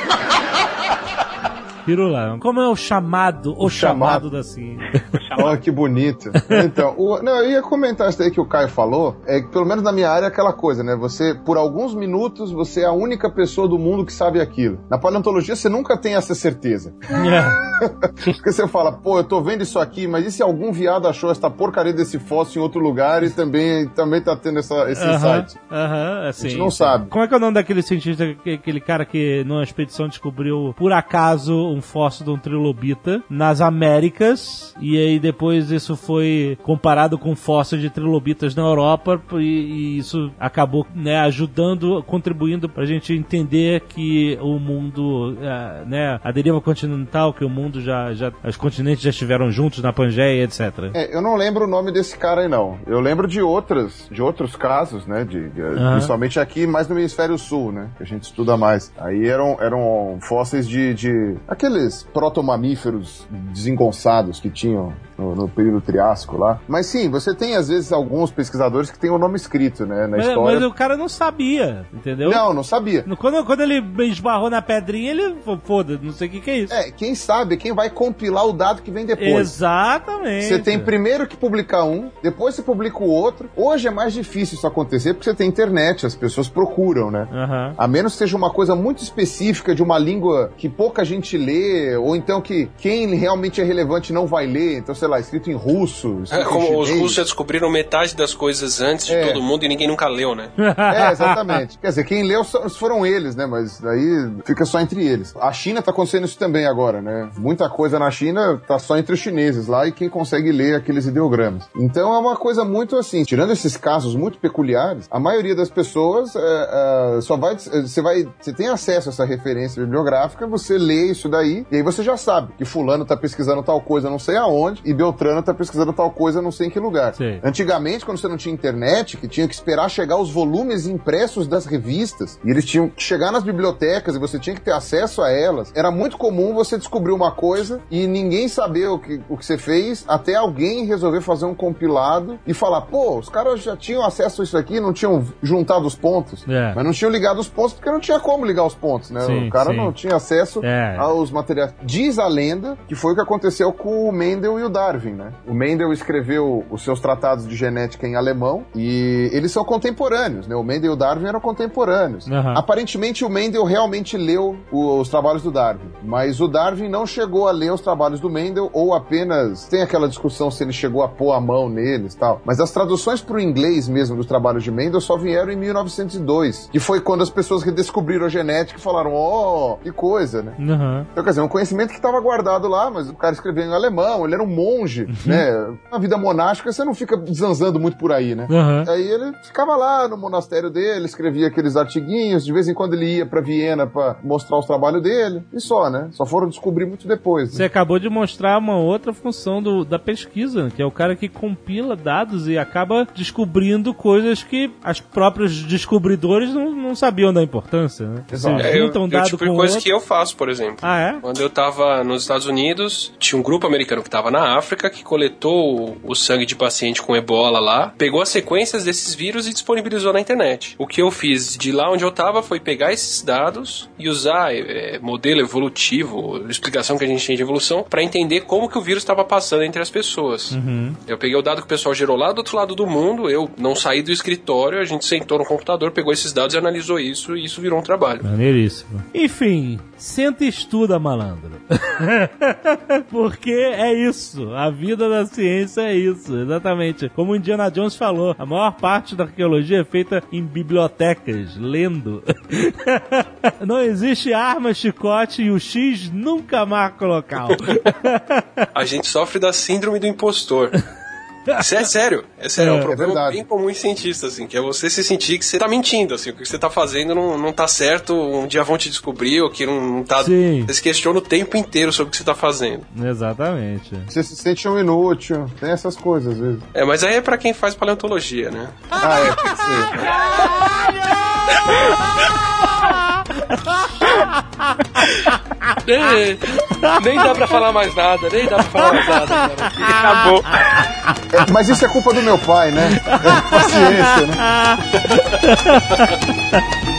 Pirula, como é o chamado, o, chamado. chamado. da ciência? [laughs] Olha que bonito. Então, o- não, eu ia comentar isso daí que o Caio falou, é que pelo menos na minha área é aquela coisa, né? Você, por alguns minutos, você é a única pessoa do mundo que sabe aquilo. Na paleontologia, você nunca tem essa certeza. É. [laughs] Porque você fala, pô, eu tô vendo isso aqui, mas e se algum viado achou essa porcaria desse fóssil em outro lugar e também, também tá tendo essa, esse Aham, insight? aham, assim. A gente não sabe. Como é que é o nome daquele cientista, que- aquele cara que numa expedição descobriu, por acaso, um fóssil de um trilobita nas Américas, e aí depois isso foi comparado com fóssil de trilobitas na Europa, e, e isso acabou né, ajudando, contribuindo pra gente entender que o mundo, eh, né, a deriva continental, que o mundo já, já, os continentes já estiveram juntos na Pangeia, etc. É, eu não lembro o nome desse cara aí, não. Eu lembro de outras, de outros casos, né? De, de- Principalmente aqui, mais no hemisfério sul, né? Que a gente estuda mais. Aí eram, eram fósseis de. de aqui, aqueles protomamíferos desengonçados que tinham no, no período Triássico lá. Mas sim, você tem às vezes alguns pesquisadores que têm o nome escrito, né, na Mas, história. mas o cara não sabia, entendeu? Não, não sabia. Quando, quando ele esbarrou na pedrinha, ele, foda, não sei o que, que é isso. É, quem sabe quem vai compilar o dado que vem depois. Exatamente. Você tem primeiro que publicar um, depois você publica o outro. Hoje é mais difícil isso acontecer porque você tem internet, as pessoas procuram, né? Aham. A menos que seja uma coisa muito específica de uma língua que pouca gente lê, ou então que quem realmente é relevante não vai ler. Então, sei lá, escrito em russo. É, escrito em como os chinês. russos já descobriram metade das coisas antes de É. todo mundo e ninguém nunca leu, né? [laughs] É, exatamente. Quer dizer, quem leu foram eles, né? Mas aí fica só entre eles. A China tá acontecendo isso também agora, né? Muita coisa na China tá só entre os chineses lá e quem consegue ler aqueles ideogramas. Então é uma coisa muito assim, tirando esses casos muito peculiares, a maioria das pessoas é, é, só vai. Você vai. Você tem acesso a essa referência bibliográfica, você lê isso daí, e aí você já sabe que fulano tá pesquisando tal coisa não sei aonde, e Beltrano tá pesquisando tal coisa não sei em que lugar. Sei. Antigamente, quando você não tinha internet, que tinha que esperar chegar os volumes impressos das revistas, e eles tinham que chegar nas bibliotecas e você tinha que ter acesso a elas, era muito comum você descobrir uma coisa e ninguém saber o que, o que você fez, até alguém resolver fazer um compilado e falar, pô, os caras já tinham acesso a isso aqui, não tinham juntado os pontos, É. mas não tinham ligado os pontos porque não tinha como ligar os pontos, né? Sim, o cara sim. não tinha acesso É. aos materiais. Diz a lenda que foi o que aconteceu com o Mendel e o Darwin, né? O Mendel escreveu os seus tratados de genética em alemão e eles são contemporâneos, né? O Mendel e o Darwin eram contemporâneos. Aham. Aparentemente o Mendel realmente leu o- os trabalhos do Darwin, mas o Darwin não chegou a ler os trabalhos do Mendel ou apenas tem aquela discussão se ele chegou a pôr a mão neles, e tal. Mas as traduções para o inglês mesmo dos trabalhos de Mendel só vieram em 1902, que foi quando as pessoas redescobriram a genética e falaram: "Oh, que coisa, né?" Aham. Então, quer dizer, um conhecimento que estava guardado lá, mas o cara escreveu em alemão, ele era um monge, né? Na vida monástica, você não fica zanzando muito por aí, né? Aham. Aí ele ficava lá no monastério dele, escrevia aqueles artiguinhos, de vez em quando ele ia pra Viena pra mostrar os trabalhos dele, e só, né? Só foram descobrir muito depois. Você Né? acabou de mostrar uma outra função do- da pesquisa, que é o cara que compila dados e acaba descobrindo coisas que as próprios descobridores não, não sabiam da importância, né? Exato. Você É, eu, junta um eu dado tipo com o coisa outro. que eu faço, por exemplo. Ah, é? Quando eu tava nos Estados Unidos, tinha um grupo americano que tava na África que coletou o- sangue de paciente com ebola lá, pegou as sequências desses vírus e disponibilizou na internet. O que eu fiz de lá onde eu tava foi pegar esses dados e usar é, modelo evolutivo, explicação que a gente tem de evolução, pra entender como que o vírus estava passando entre as pessoas. Uhum. Eu peguei o dado que o pessoal gerou lá do outro lado do mundo, eu não saí do escritório, a gente sentou no computador, pegou esses dados e analisou isso, e isso virou um trabalho. Maneiríssimo. Enfim, senta e estuda, malandro. [laughs] Porque é isso. A vida da ciência é isso, exatamente. Como o Indiana Jones falou, a maior parte da arqueologia é feita em bibliotecas, lendo. [laughs] Não existe arma, chicote e o X nunca marca o local. [laughs] A gente sofre da síndrome do impostor. Isso é sério, é sério, é, um É, problema verdade. bem comum em cientistas, assim, que é você se sentir que você tá mentindo, assim, o que você tá fazendo não, não tá certo, um dia vão te descobrir, ou que não, não tá. Sim. Você se questiona o tempo inteiro sobre o que você tá fazendo. exatamente. Você se sente um inútil, tem essas coisas às vezes. É, mas aí é pra quem faz paleontologia, né? Ah, é, pode É, nem dá pra falar mais nada, nem dá pra falar mais nada. Cara. Acabou. É, mas isso é culpa do meu pai, né? É, paciência, né? [laughs]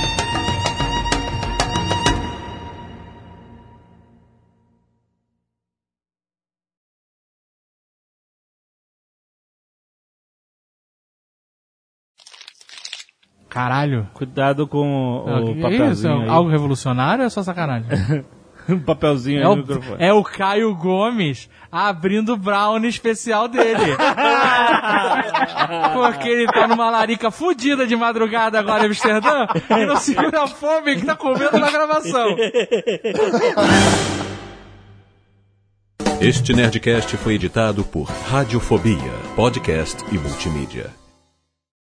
Caralho. Cuidado com Ah, o que isso? papelzinho aí. Algo revolucionário ou é só sacanagem? [laughs] Um papelzinho É aí no o, microfone. é o Caio Gomes abrindo o brownie especial dele. [laughs] Porque ele tá numa larica fudida de madrugada agora em Amsterdã e não segura a fome que tá comendo na gravação. Este Nerdcast foi editado por Radiofobia, podcast e multimídia.